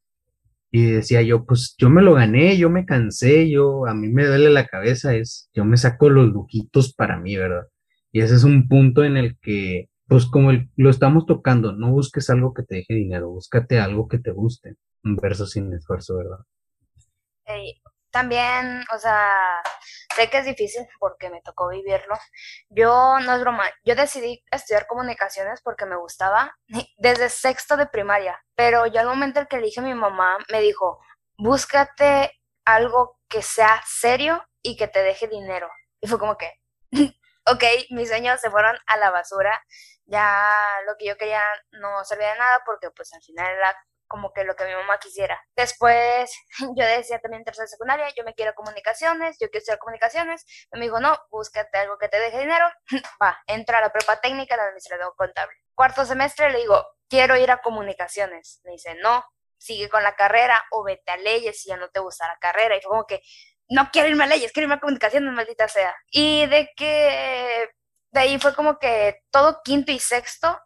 Y decía yo, pues yo me lo gané, yo me cansé, yo, a mí me duele la cabeza, es, yo me saco los lujitos para mí, ¿verdad? Y ese es un punto en el que, pues como lo estamos tocando, no busques algo que te deje dinero, búscate algo que te guste, un verso sin esfuerzo, ¿verdad? También, o sea, sé que es difícil porque me tocó vivirlo. Yo, no es broma, yo decidí estudiar comunicaciones porque me gustaba desde sexto de primaria, pero yo al momento en que elige mi mamá me dijo, búscate algo que sea serio y que te deje dinero. Y fue como que, [laughs] ok, mis sueños se fueron a la basura, ya lo que yo quería no servía de nada porque pues al final era como que lo que mi mamá quisiera. Después [laughs] yo decía también en tercera secundaria, yo me quiero comunicaciones, yo quiero estudiar comunicaciones. Y me dijo, no, búscate algo que te deje dinero. [laughs] Va, entra a la prepa técnica de administración contable. Cuarto semestre le digo, quiero ir a comunicaciones. Me dice, no, sigue con la carrera o vete a leyes si ya no te gusta la carrera. Y fue como que, no quiero irme a leyes, quiero irme a comunicaciones, maldita sea. Y de que de ahí fue como que todo quinto y sexto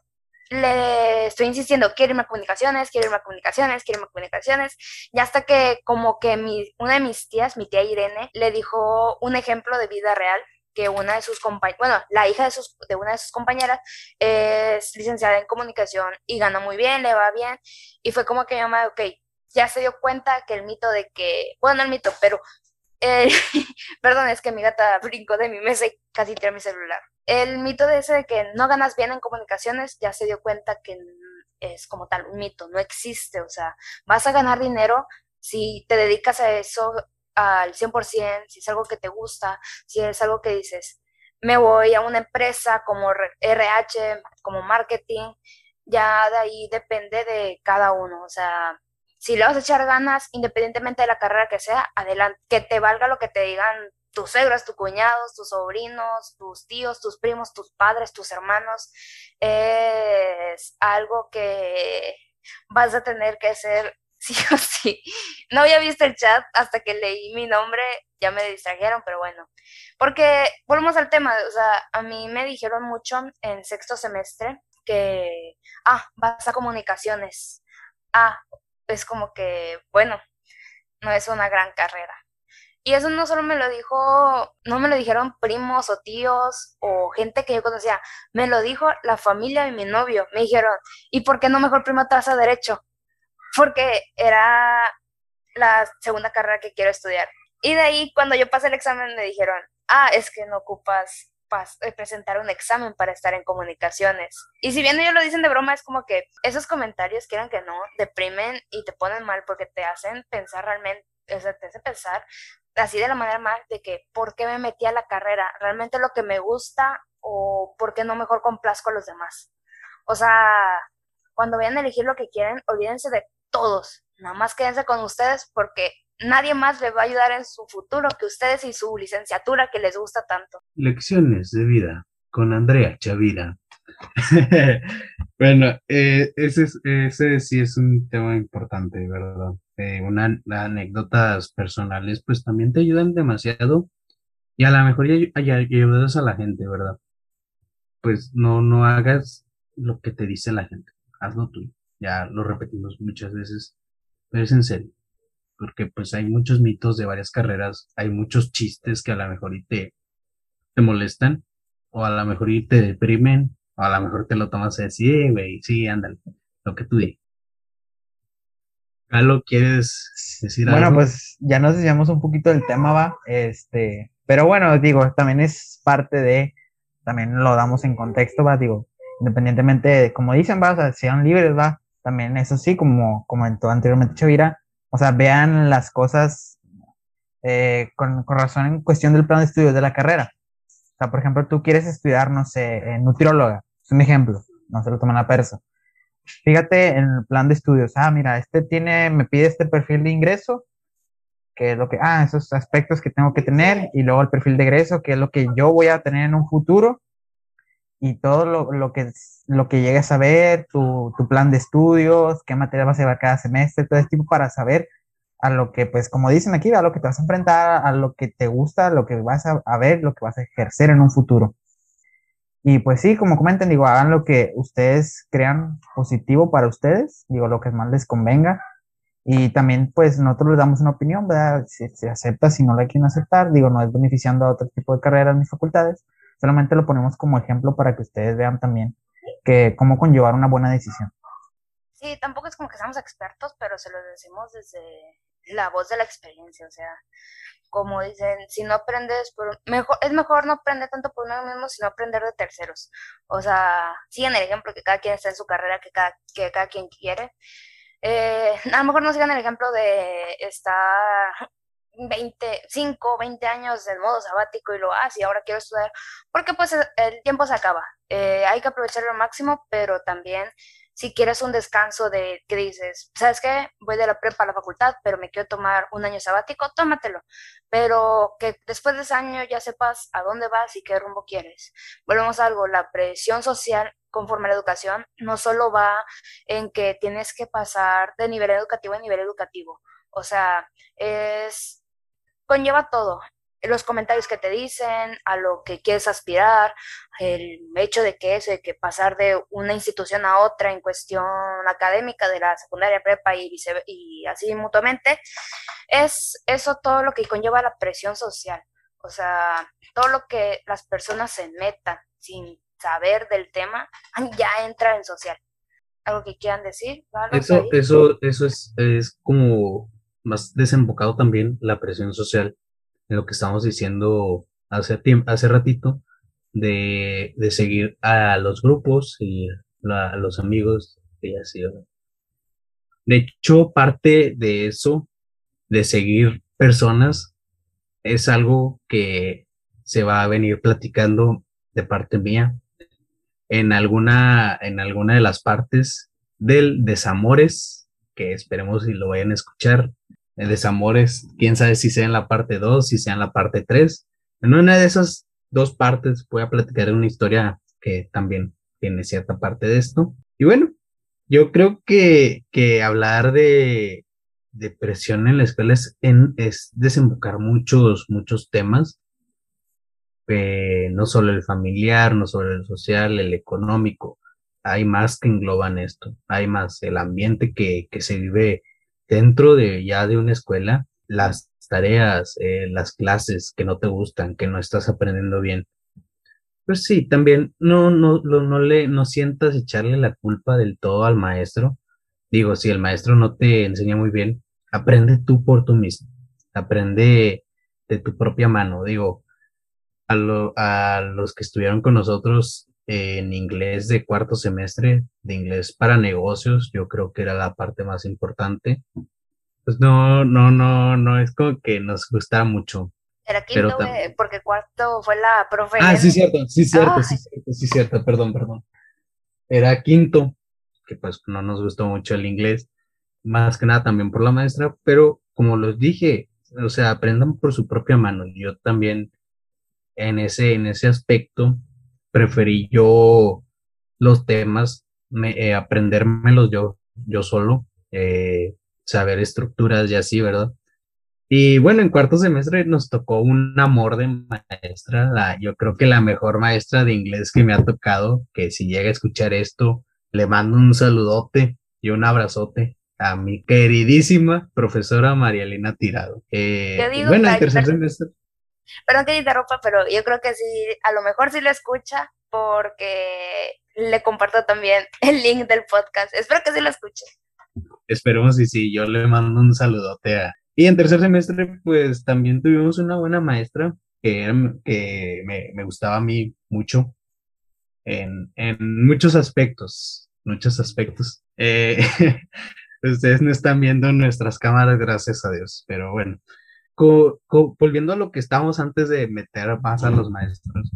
le estoy insistiendo, quiero irme a comunicaciones, quiero irme a comunicaciones, quiero irme a comunicaciones, y hasta que como que mi, una de mis tías, mi tía Irene, le dijo un ejemplo de vida real que una de sus compañeras, bueno, la hija de, sus, de una de sus compañeras es licenciada en comunicación y gana muy bien, le va bien, y fue como que mi mamá, ok, ya se dio cuenta que el mito de que, bueno, no el mito, pero, eh, [laughs] perdón, es que mi gata brincó de mi mesa y casi tiró mi celular. El mito de ese de que no ganas bien en comunicaciones ya se dio cuenta que es como tal un mito, no existe, o sea, vas a ganar dinero si te dedicas a eso al 100%, si es algo que te gusta, si es algo que dices, me voy a una empresa como RH, como marketing, ya de ahí depende de cada uno, o sea, si le vas a echar ganas, independientemente de la carrera que sea, adelante, que te valga lo que te digan tus suegros, tus cuñados, tus sobrinos, tus tíos, tus primos, tus padres, tus hermanos, es algo que vas a tener que ser [laughs] sí o sí. No había visto el chat hasta que leí mi nombre, ya me distrajeron, pero bueno. Porque volvemos al tema, o sea, a mí me dijeron mucho en sexto semestre que, ah, vas a comunicaciones. Ah, es como que, bueno, no es una gran carrera. Y eso no solo me lo dijo, no me lo dijeron primos o tíos o gente que yo conocía, me lo dijo la familia de mi novio. Me dijeron, ¿y por qué no mejor primo tasa derecho? Porque era la segunda carrera que quiero estudiar. Y de ahí, cuando yo pasé el examen, me dijeron, ah, es que no ocupas presentar un examen para estar en comunicaciones. Y si bien ellos lo dicen de broma, es como que esos comentarios, quieran que no, deprimen y te ponen mal porque te hacen pensar realmente, o sea, te hacen pensar así de la manera mal de que, ¿por qué me metí a la carrera? ¿Realmente lo que me gusta o por qué no mejor complazco a los demás? O sea, cuando vayan a elegir lo que quieren, olvídense de todos, nada más quédense con ustedes porque nadie más les va a ayudar en su futuro que ustedes y su licenciatura que les gusta tanto. Lecciones de vida con Andrea Chavira. [laughs] bueno, eh, ese, ese sí es un tema importante, ¿verdad? Eh, una, anécdotas personales pues también te ayudan demasiado y a lo mejor ayudas a la gente, ¿verdad? Pues no, no hagas lo que te dice la gente, hazlo tú. Ya lo repetimos muchas veces, pero es en serio porque pues hay muchos mitos de varias carreras, hay muchos chistes que a lo mejor y te, te molestan, o a lo mejor y te deprimen, o a lo mejor te lo tomas así, eh, güey, sí, ándale, lo que tú digas. Galo, ¿quieres decir algo? Bueno, pues ya nos decíamos un poquito del tema, va, este, pero bueno, digo, también es parte de, también lo damos en contexto, va, digo, independientemente de, como dicen, va, o sea, sean libres, va, también eso sí, como comentó anteriormente Chavira, o sea, vean las cosas eh, con, razón en cuestión del plan de estudios de la carrera. O sea, por ejemplo, tú quieres estudiar, no sé, en nutrióloga, es un ejemplo, no se lo toman a perso. Fíjate en el plan de estudios, ah, mira, este tiene, me pide este perfil de ingreso, que es lo que, ah, esos aspectos que tengo que tener, y luego el perfil de egreso, que es lo que yo voy a tener en un futuro, y todo lo, lo, que, lo que llegues a ver, tu, tu, plan de estudios, qué materia vas a llevar cada semestre, todo este tipo para saber a lo que, pues como dicen aquí, a lo que te vas a enfrentar, a lo que te gusta, a lo que vas a, a ver, lo que vas a ejercer en un futuro. Y pues sí, como comenten, digo, hagan lo que ustedes crean positivo para ustedes, digo, lo que más les convenga. Y también, pues, nosotros les damos una opinión, ¿verdad? Si se acepta, si no la quieren aceptar, digo, no es beneficiando a otro tipo de carreras ni facultades, Solamente lo ponemos como ejemplo para que ustedes vean también que cómo conllevar una buena decisión. Sí, tampoco es como que seamos expertos, pero se lo decimos desde la voz de la experiencia, o sea, como dicen, si no aprendes por mejor es mejor no aprender tanto por uno mismo, sino aprender de terceros. O sea, sigan el ejemplo que cada quien está en su carrera, que cada, que cada quien quiere. Eh, [laughs] a lo mejor no sigan el ejemplo de estar 20, 5, 20 años del modo sabático y lo hace y ahora quiero estudiar, porque pues el tiempo se acaba. Eh, hay que aprovecharlo al máximo, pero también si quieres un descanso de que dices, ¿sabes qué? Voy de la prepa a la facultad, pero me quiero tomar un año sabático, tómatelo. Pero que después de ese año ya sepas a dónde vas y qué rumbo quieres. Volvemos a algo, la presión social conforme a la educación no solo va en que tienes que pasar de nivel educativo a nivel educativo. O sea, es conlleva todo, los comentarios que te dicen, a lo que quieres aspirar, el hecho de que eso, de que pasar de una institución a otra en cuestión académica de la secundaria prepa y, y así mutuamente, es eso todo lo que conlleva la presión social. O sea, todo lo que las personas se metan sin saber del tema, ya entra en social. ¿Algo que quieran decir? Eso, eso, eso es, es como más desembocado también la presión social de lo que estamos diciendo hace tiempo, hace ratito, de, de seguir a los grupos y a los amigos y así. De hecho, parte de eso, de seguir personas, es algo que se va a venir platicando de parte mía en alguna, en alguna de las partes del desamores, que esperemos si lo vayan a escuchar, Desamores, quién sabe si sea en la parte 2, si sea en la parte 3. En una de esas dos partes voy a platicar una historia que también tiene cierta parte de esto. Y bueno, yo creo que, que hablar de, de presión en la escuela es, es desembocar muchos, muchos temas, eh, no solo el familiar, no solo el social, el económico, hay más que engloban esto, hay más el ambiente que, que se vive dentro de ya de una escuela, las tareas, eh, las clases que no te gustan, que no estás aprendiendo bien. Pues sí, también no, no, no, le, no sientas echarle la culpa del todo al maestro. Digo, si el maestro no te enseña muy bien, aprende tú por tú mismo. Aprende de tu propia mano. Digo, a, a los que estuvieron con nosotros en inglés de cuarto semestre, de inglés para negocios, yo creo que era la parte más importante. Pues no, no, no, no es como que nos gustara mucho. Era quinto, porque cuarto fue la profe. Ah, sí, cierto, sí, cierto, sí, cierto, sí, cierto, perdón, perdón. Era quinto, que pues no nos gustó mucho el inglés, más que nada también por la maestra, pero como los dije, o sea, aprendan por su propia mano. Yo también en ese, en ese aspecto preferí yo los temas, me, eh, aprendérmelos yo, yo solo, eh, saber estructuras y así, ¿verdad? Y bueno, en cuarto semestre nos tocó un amor de maestra, la, yo creo que la mejor maestra de inglés que me ha tocado, que si llega a escuchar esto, le mando un saludote y un abrazote a mi queridísima profesora María Elena Tirado. Eh, bueno, en tercer semestre Perdón que interrumpa, pero yo creo que sí, a lo mejor sí lo escucha porque le comparto también [laughs] el link del podcast. Espero que sí lo escuche. Esperemos y sí, yo le mando un saludote a... Y en tercer semestre, pues también tuvimos una buena maestra que, que me, gustaba a mí mucho en, muchos aspectos, muchos aspectos. Eh, [laughs] ustedes no están viendo nuestras cámaras, gracias a Dios, pero bueno volviendo a lo que estábamos antes de meter más a los maestros,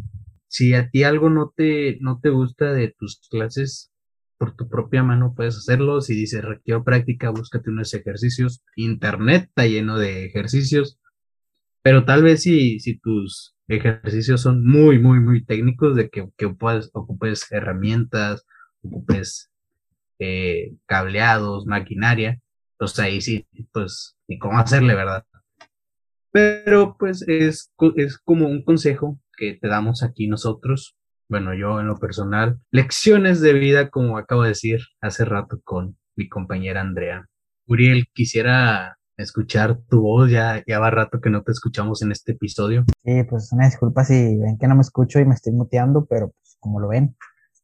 si a ti algo no te, no te gusta de tus clases, por tu propia mano puedes hacerlo. Si dices requiero práctica, búscate unos ejercicios. Internet está lleno de ejercicios, pero tal vez si, si tus ejercicios son muy, muy, muy técnicos, de que, que puedes, ocupes herramientas, ocupes eh, cableados, maquinaria, pues ahí sí, pues, ni cómo hacerle, ¿verdad? Pero pues es, es como un consejo que te damos aquí nosotros, bueno, yo en lo personal, lecciones de vida, como acabo de decir hace rato con mi compañera Andrea. Uriel, quisiera escuchar tu voz, ya, ya va rato que no te escuchamos en este episodio. Sí, pues una disculpa si ven que no me escucho y me estoy muteando, pero pues como lo ven,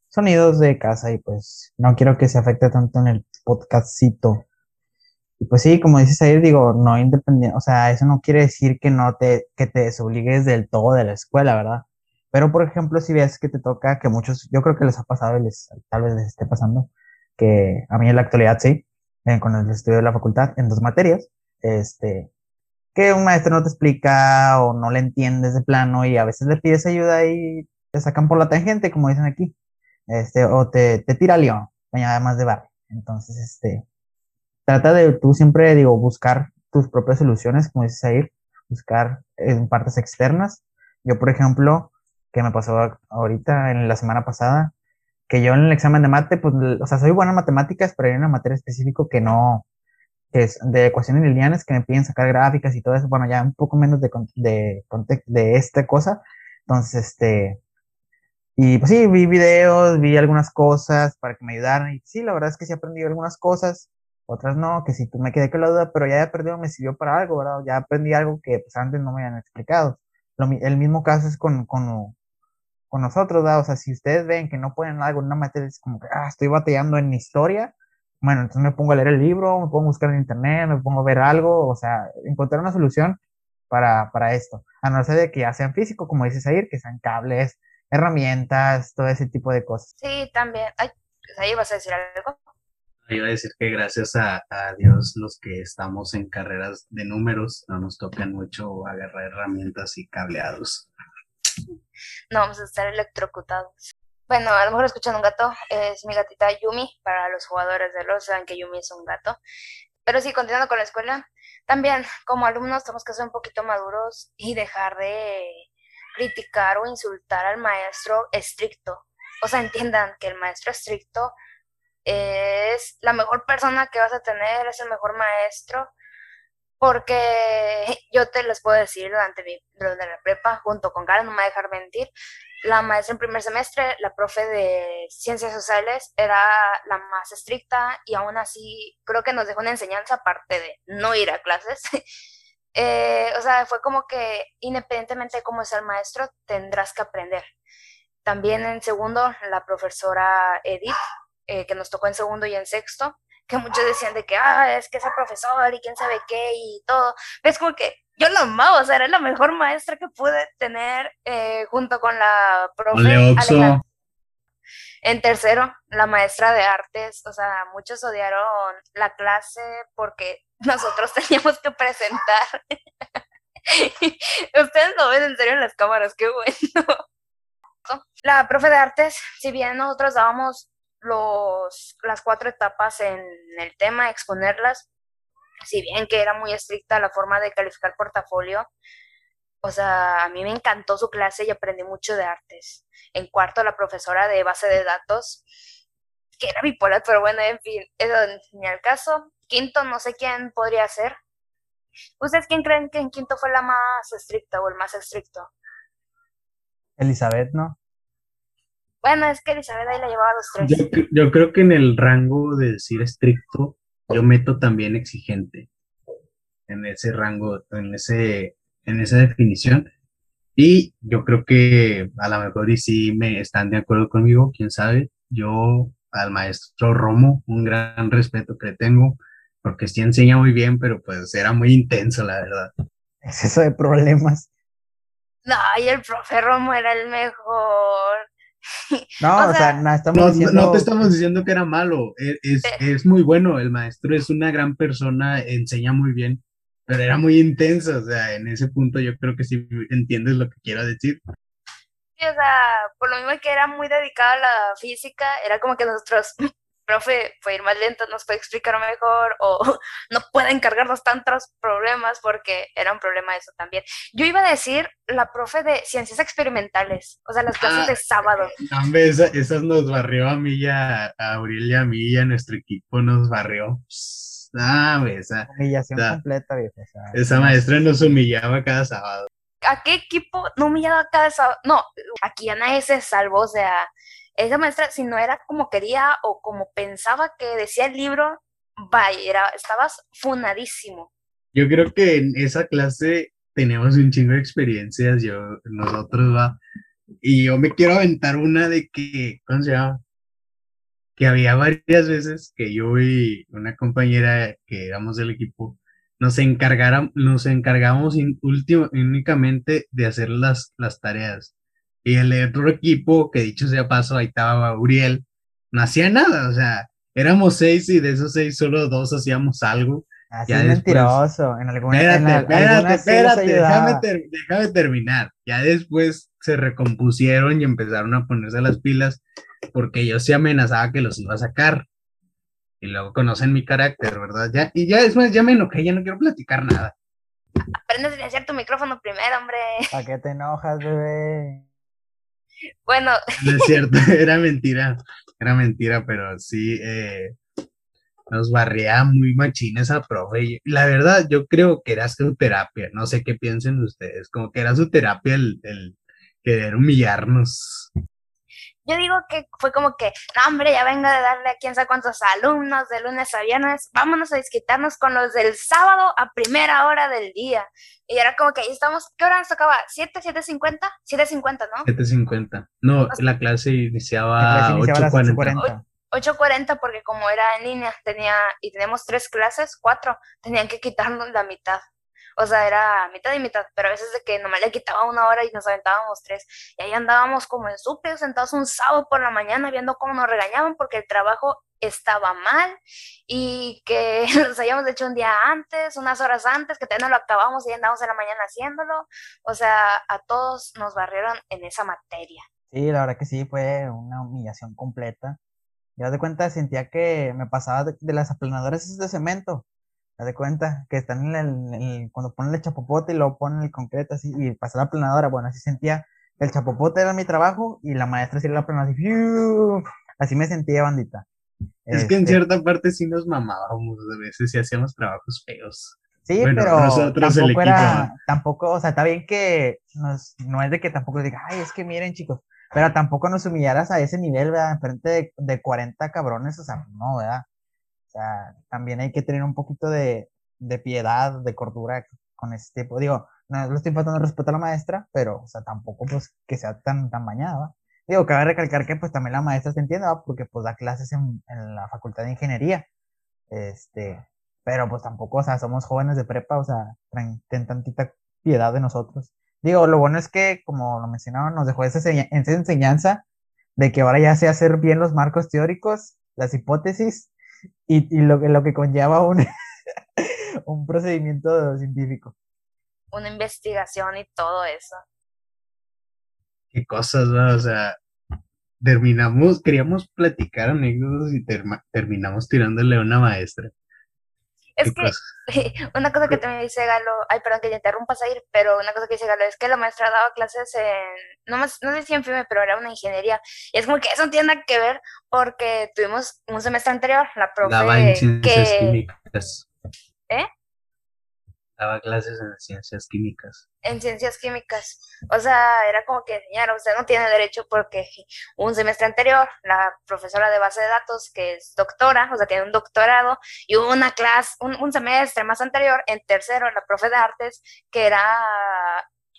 sonidos de casa y pues no quiero que se afecte tanto en el podcastcito. Y pues sí, como dices ahí, digo, no independiente, o sea, eso no quiere decir que no te, que te desobligues del todo de la escuela, ¿verdad? Pero, por ejemplo, si ves que te toca, que muchos, yo creo que les ha pasado y les, tal vez les esté pasando, que a mí en la actualidad sí, con el estudio de la facultad, en dos materias, este, que un maestro no te explica o no le entiendes de plano y a veces le pides ayuda y te sacan por la tangente, como dicen aquí, este, o te, te tira león, además de barrio. Entonces, este, trata de tú siempre, digo, buscar tus propias soluciones, como dices ahí, buscar en partes externas. Yo, por ejemplo, que me pasó ahorita en la semana pasada, que yo en el examen de mate, pues, o sea, soy buena en matemáticas, pero hay una materia específica que no, que es de ecuaciones lineales, que me piden sacar gráficas y todo eso, bueno, ya un poco menos de, de, de esta cosa. Entonces, este, y pues sí, vi videos, vi algunas cosas para que me ayudaran, y sí, la verdad es que sí aprendí algunas cosas, otras no, que si tú me quedé con la duda, pero ya he perdido, me sirvió para algo, ¿verdad? Ya aprendí algo que pues, antes no me habían explicado. el mismo caso es con, con, con nosotros, ¿verdad? O sea, si ustedes ven que no pueden algo en una materia, es como que, ah, estoy batallando en historia, bueno, entonces me pongo a leer el libro, me pongo a buscar en internet, me pongo a ver algo, o sea, encontrar una solución para, para esto. A no ser de que ya sean físicos, como dices ahí, que sean cables, herramientas, todo ese tipo de cosas. Sí, también. Ay, pues ahí vas a decir algo. Iba a decir que gracias a, Dios los que estamos en carreras de números no nos tocan mucho agarrar herramientas y cableados. No vamos a estar electrocutados. Bueno, a lo mejor escuchan un gato, es mi gatita Yumi, para los jugadores de los saben que Yumi es un gato. Pero sí, continuando con la escuela, también como alumnos tenemos que ser un poquito maduros y dejar de criticar o insultar al maestro estricto. O sea, entiendan que el maestro estricto es la mejor persona que vas a tener, es el mejor maestro, porque [laughs] yo te les puedo decir durante mi durante la prepa, junto con Karen, no me voy a dejar mentir, la maestra en primer semestre, la profe de ciencias sociales, era la más estricta y aún así creo que nos dejó una enseñanza aparte de no ir a clases. [laughs] Eh, o sea, fue como que independientemente de cómo sea el maestro, tendrás que aprender. También en segundo, la profesora Edith, eh, que nos tocó en segundo y en sexto, que muchos decían de que, ah, es que ese profesor y quién sabe qué y todo. Es como que yo la amaba, o sea, era la mejor maestra que pude tener eh, junto con la profe En tercero, la maestra de artes, o sea, muchos odiaron la clase porque [laughs] nosotros teníamos que presentar. [laughs] Ustedes lo ven en serio en las cámaras, qué bueno. La profe de artes, si bien nosotros dábamos los, las cuatro etapas en el tema, exponerlas, si bien que era muy estricta la forma de calificar portafolio, o sea, a mí me encantó su clase y aprendí mucho de artes. En cuarto, la profesora de base de datos, que era bipolar, pero bueno, en fin, eso ni al caso. Quinto, no sé quién podría ser. ¿Ustedes quién creen que en quinto fue la más estricta o el más estricto? Elizabeth, ¿no? Bueno, es que Elizabeth ahí la llevaba a los tres. Yo, yo creo que en el rango de decir estricto, yo meto también exigente en ese rango, en ese, en esa definición. Y yo creo que a lo mejor y sí me están de acuerdo conmigo, quién sabe. Yo al maestro Romo, un gran respeto que le tengo, porque sí enseña muy bien, pero pues era muy intenso, la verdad. Es eso de problemas. No, y el profe Romo era el mejor. No, [laughs] o, sea, no, estamos diciendo... no, te estamos diciendo que era malo, e, es, es, muy bueno, el maestro es una gran persona, enseña muy bien, pero era muy intenso, o sea, en ese punto yo creo que sí entiendes lo que quiero decir. Sí, o sea, por lo mismo que era muy dedicado a la física, era como que nosotros profe puede ir más lento, nos puede explicar mejor o [laughs] no puede encargarnos tantos problemas porque era un problema eso también. Yo iba a decir la profe de ciencias experimentales, o sea, las clases de ah, sábado. esas nos barrió a mí y a, Aurel y a mí y a nuestro equipo nos barrió. Ah, esa, Humillación completa, viejo. esa maestra nos humillaba cada sábado. ¿A qué equipo no humillaba cada sábado? No, aquí a nadie se salvó, o sea, esa maestra, si no era como quería o como pensaba que decía el libro, vaya, era, estabas funadísimo. Yo creo que en esa clase tenemos un chingo de experiencias, yo, nosotros va, y yo me quiero aventar una de que, ¿cómo se llama? Que había varias veces que yo y una compañera que éramos del equipo, nos, encargaran, nos encargamos únicamente de hacer las, las tareas. Y el otro equipo, que dicho sea paso, ahí estaba Uriel, no hacía nada, o sea, éramos seis y de esos seis solo dos hacíamos algo. Así es mentiroso. En alguna, espérate, espérate, espérate, déjame, déjame, terminar. Ya después se recompusieron y empezaron a ponerse las pilas porque yo sí amenazaba que los iba a sacar. Y luego conocen mi carácter, ¿verdad? Ya, y ya después ya me enojé, ya no quiero platicar nada. Aprende a silenciar tu micrófono primero, hombre. ¿Para qué te enojas, bebé? Bueno. No es cierto, [laughs] era mentira, era mentira, pero sí, eh, nos barría muy machina esa profe. la verdad, yo creo que era su terapia, no sé qué piensen ustedes, como que era su terapia el, el querer humillarnos. Yo digo que fue como que, no, hombre, ya vengo de darle a quién sabe cuántos alumnos de lunes a viernes, vámonos a disquitarnos con los del sábado a primera hora del día. Y era como que ahí estamos, ¿qué hora nos tocaba? ¿7, 7.50? 7.50, ¿no? 7.50. No, la clase iniciaba a 8.40. 8.40 porque como era en línea, tenía, y tenemos tres clases, cuatro, tenían que quitarnos la mitad. O sea, era mitad y mitad, pero a veces de que nomás le quitaba una hora y nos aventábamos tres. Y ahí andábamos como en súper sentados un sábado por la mañana viendo cómo nos regañaban porque el trabajo estaba mal y que [laughs] los habíamos hecho un día antes, unas horas antes, que todavía no lo acabamos y andábamos en la mañana haciéndolo. O sea, a todos nos barrieron en esa materia. Sí, la verdad que sí, fue una humillación completa. Ya de cuenta sentía que me pasaba de, de las aplanadoras de cemento de cuenta que están en el, cuando ponen el chapopote y luego ponen el concreto así y pasa la planadora, bueno, así sentía, el chapopote era mi trabajo y la maestra hacía la planadora así, así me sentía bandita. Es que en este cierta parte sí nos mamábamos a veces y hacíamos trabajos feos. Sí, pero tampoco era, tampoco, o sea, está bien que no es de que tampoco diga, ay, es que miren chicos, pero tampoco nos humillaras a ese nivel, ¿verdad? Enfrente de, de 40 cabrones, o sea, no, ¿verdad? O sea, también hay que tener un poquito de, de piedad, de cordura con ese tipo. Digo, no le estoy faltando respeto a la maestra, pero, o sea, tampoco pues que sea tan, tan bañada, Digo, cabe recalcar que pues también la maestra se entiende, ¿va? Porque pues da clases en, en la facultad de ingeniería. Este, pero pues tampoco, o sea, somos jóvenes de prepa, o sea, ten tantita piedad de nosotros. Digo, lo bueno es que, como lo mencionaba, nos dejó esa, esa enseñanza de que ahora ya sé hacer bien los marcos teóricos, las hipótesis y, y lo, lo que conlleva un, [laughs] un procedimiento científico. Una investigación y todo eso. Qué cosas, ¿no? O sea, terminamos, queríamos platicar anécdotas y terminamos tirándole a una maestra. Es que [laughs] una cosa que también dice Galo, ay, perdón que te interrumpas a ir, pero una cosa que dice Galo es que la maestra daba clases en, no, más, no sé si en FIME, pero era una ingeniería. Y es como que eso no tiene nada que ver porque tuvimos un semestre anterior, la profe daba en ciencias químicas. ¿Eh? Daba clases en ciencias químicas. En ciencias químicas. O sea, era como que, señora, usted no tiene derecho porque un semestre anterior, la profesora de base de datos, que es doctora, o sea, tiene un doctorado, y hubo una clase, un, semestre más anterior, en tercero, la profe de artes, que era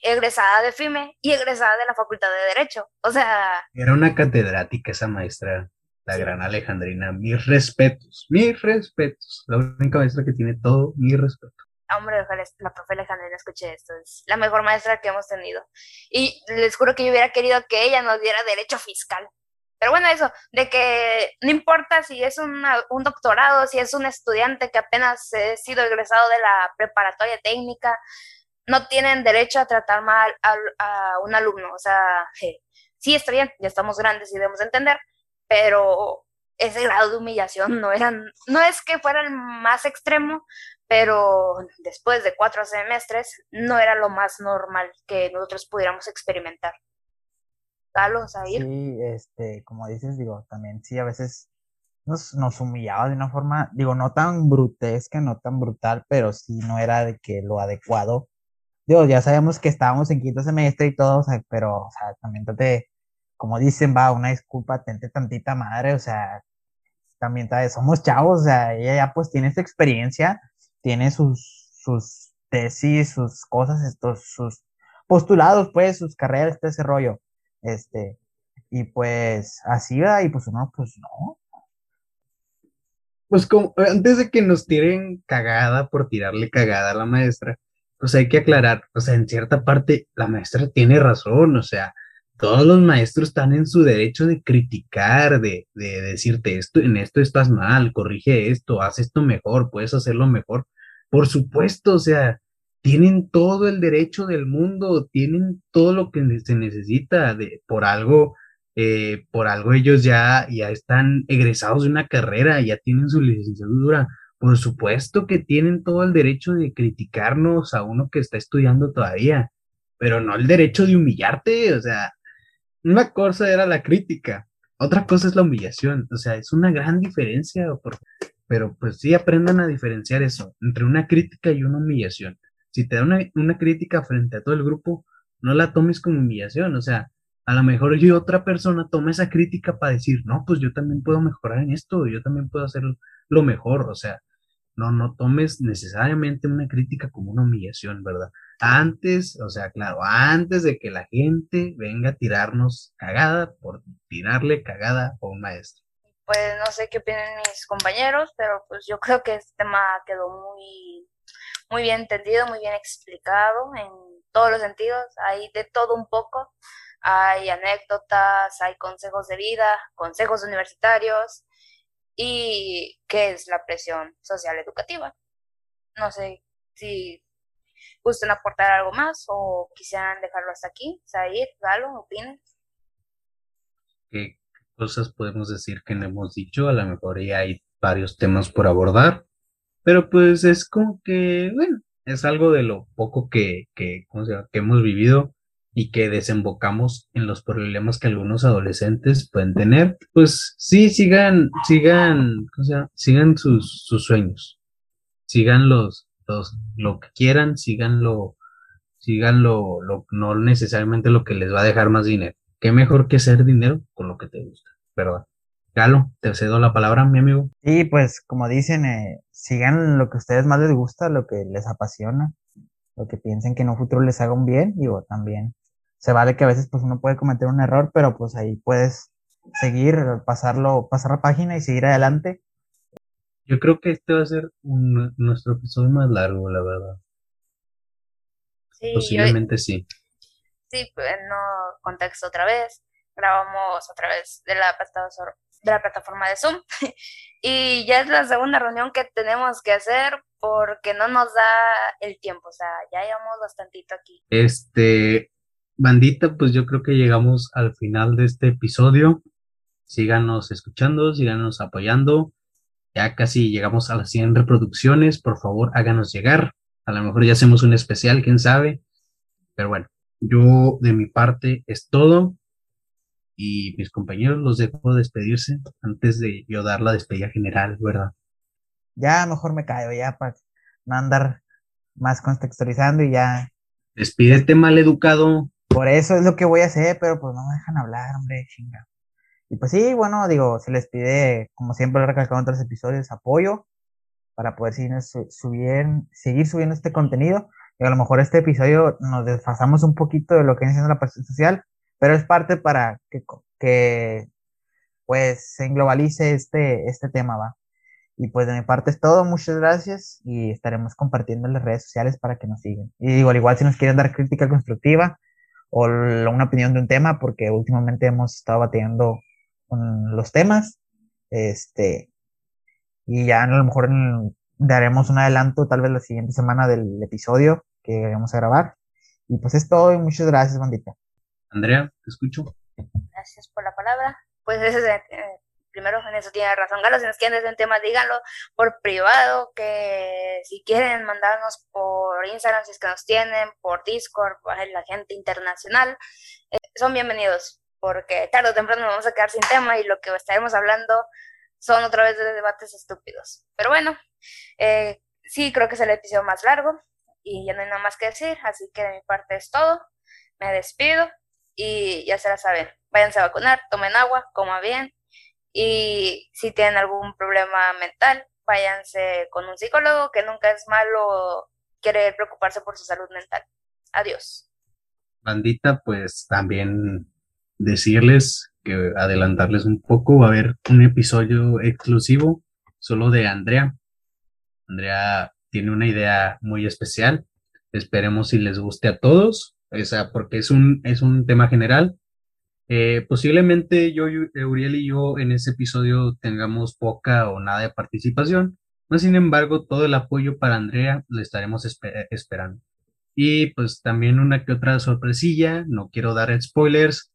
egresada de FIME y egresada de la Facultad de Derecho. O sea... Era una catedrática esa maestra, la gran Alejandrina. Mis respetos, mis respetos. La única maestra que tiene todo mi respeto hombre, ojalá la profe Alejandrina escuche esto, es la mejor maestra que hemos tenido. Y les juro que yo hubiera querido que ella nos diera derecho fiscal. Pero bueno, eso, de que no importa si es un doctorado, si es un estudiante que apenas ha sido egresado de la preparatoria técnica, no tienen derecho a tratar mal a, un alumno. O sea, sí está bien, ya estamos grandes y debemos entender, pero ese grado de humillación no eran, no es que fuera el más extremo, pero después de cuatro semestres no era lo más normal que nosotros pudiéramos experimentar. Carlos, ahí. Sí, este, como dices, digo, también sí, a veces nos, nos humillaba de una forma, digo, no tan brutesca, no tan brutal, pero sí no era de que lo adecuado. Digo, ya sabemos que estábamos en quinto semestre y todo, pero, o sea, también trate, como dicen, va, una disculpa, tente tantita madre, o sea, también somos chavos, o sea, ella ya pues tiene esta experiencia, tiene sus, sus tesis, sus cosas, estos, sus postulados, pues, sus carreras, todo ese rollo. Este, y pues así va, y pues uno, pues no. Pues como, antes de que nos tiren cagada por tirarle cagada a la maestra, pues hay que aclarar, o sea, en cierta parte la maestra tiene razón, o sea, todos los maestros están en su derecho de criticar, de, de, decirte esto, en esto estás mal, corrige esto, haz esto mejor, puedes hacerlo mejor. Por supuesto, o sea, tienen todo el derecho del mundo, tienen todo lo que se necesita de, por algo, eh, por algo ellos ya, ya están egresados de una carrera, ya tienen su licenciatura. Por supuesto que tienen todo el derecho de criticarnos a uno que está estudiando todavía, pero no el derecho de humillarte, o sea, una cosa era la crítica, otra cosa es la humillación, o sea, es una gran diferencia, pero pues sí aprendan a diferenciar eso entre una crítica y una humillación. Si te da una, una crítica frente a todo el grupo, no la tomes como humillación, o sea, a lo mejor yo otra persona toma esa crítica para decir, no, pues yo también puedo mejorar en esto, yo también puedo hacer lo mejor, o sea, no, no tomes necesariamente una crítica como una humillación, ¿verdad? Antes, o sea, claro, antes de que la gente venga a tirarnos cagada por tirarle cagada a un maestro. Pues no sé qué opinan mis compañeros, pero pues yo creo que este tema quedó muy, muy bien entendido, muy bien explicado en todos los sentidos. Hay de todo un poco. Hay anécdotas, hay consejos de vida, consejos universitarios, y qué es la presión social educativa. No sé si gusten aportar algo más o quisieran dejarlo hasta aquí. Sair, Galo, opinen. ¿Qué cosas podemos decir que no hemos dicho? A lo mejor ya hay varios temas por abordar, pero pues es como que, bueno, es algo de lo poco que, que, que hemos vivido y que desembocamos en los problemas que algunos adolescentes pueden tener, pues sí, sigan, sigan, o sea, sigan sus, sus sueños, sigan los, todos lo que quieran, síganlo, síganlo, lo, no necesariamente lo que les va a dejar más dinero. Qué mejor que hacer dinero con lo que te gusta, ¿verdad? Galo, te cedo la palabra, mi amigo. Y pues, como dicen, eh, sigan lo que a ustedes más les gusta, lo que les apasiona, lo que piensen que en un futuro les haga un bien, digo, también se vale que a veces pues uno puede cometer un error, pero pues ahí puedes seguir, pasarlo, pasar la página y seguir adelante. Yo creo que este va a ser nuestro episodio más largo, la verdad. Sí, Posiblemente sí. Sí, no contexto otra vez. Grabamos otra vez de la, de la plataforma de Zoom. [laughs] y ya es la segunda reunión que tenemos que hacer porque no nos da el tiempo. O sea, ya llevamos bastantito aquí. Este, bandita, pues yo creo que llegamos al final de este episodio. Síganos escuchando, síganos apoyando. Ya casi llegamos a las 100 reproducciones. Por favor, háganos llegar. A lo mejor ya hacemos un especial, quién sabe. Pero bueno, yo de mi parte es todo. Y mis compañeros los dejo despedirse antes de yo dar la despedida general, ¿verdad? Ya mejor me caigo, ya para no andar más contextualizando y ya. Despídete mal educado. Por eso es lo que voy a hacer, pero pues no me dejan hablar, hombre, chinga. Y pues sí, bueno, digo, se les pide, como siempre lo he recalcado en otros episodios, apoyo para poder seguir, seguir subiendo este contenido. Y a lo mejor este episodio nos desfasamos un poquito de lo que siendo la presión social, pero es parte para que, que pues se globalice este, este tema, va. Y pues de mi parte es todo, muchas gracias y estaremos compartiendo en las redes sociales para que nos sigan. Y digo, al igual si nos quieren dar crítica constructiva, o una opinión de un tema, porque últimamente hemos estado batiendo con los temas. Este, y ya a lo mejor daremos un adelanto, tal vez la siguiente semana del episodio que vamos a grabar. Y pues es todo y muchas gracias, bandita. Andrea, te escucho. Gracias por la palabra. Pues [laughs] eh, primero en eso tiene razón Galo, si nos quieren decir un tema, díganlo por privado, que si quieren mandarnos por Instagram, si es que nos tienen, por Discord, por la gente internacional, eh, son bienvenidos, porque tarde o temprano nos vamos a quedar sin tema y lo que estaremos hablando son otra vez de debates estúpidos. Pero bueno, eh, sí creo que es el episodio más largo y ya no hay nada más que decir, así que de mi parte es todo, me despido y ya se la saben, váyanse a vacunar, tomen agua, coman bien y si tienen algún problema mental, váyanse con un psicólogo, que nunca es malo querer preocuparse por su salud mental. Adiós. Bandita, pues también decirles que adelantarles un poco, va a haber un episodio exclusivo solo de Andrea. Andrea tiene una idea muy especial. Esperemos si les guste a todos, o sea, porque es un, es un tema general, eh, posiblemente yo, Uriel y yo en ese episodio tengamos poca o nada de participación, no sin embargo todo el apoyo para Andrea lo estaremos esperando. Y pues también una que otra sorpresilla, no quiero dar spoilers,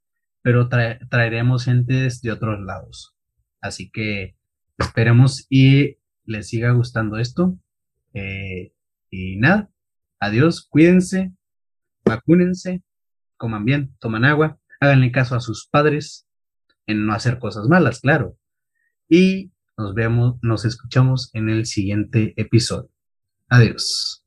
pero traeremos gentes de otros lados. Así que esperemos y les siga gustando esto. Eh, y nada, adiós, cuídense, vacúnense, coman bien, toman agua háganle caso a sus padres en no hacer cosas malas, claro. Y nos vemos, nos escuchamos en el siguiente episodio. Adiós.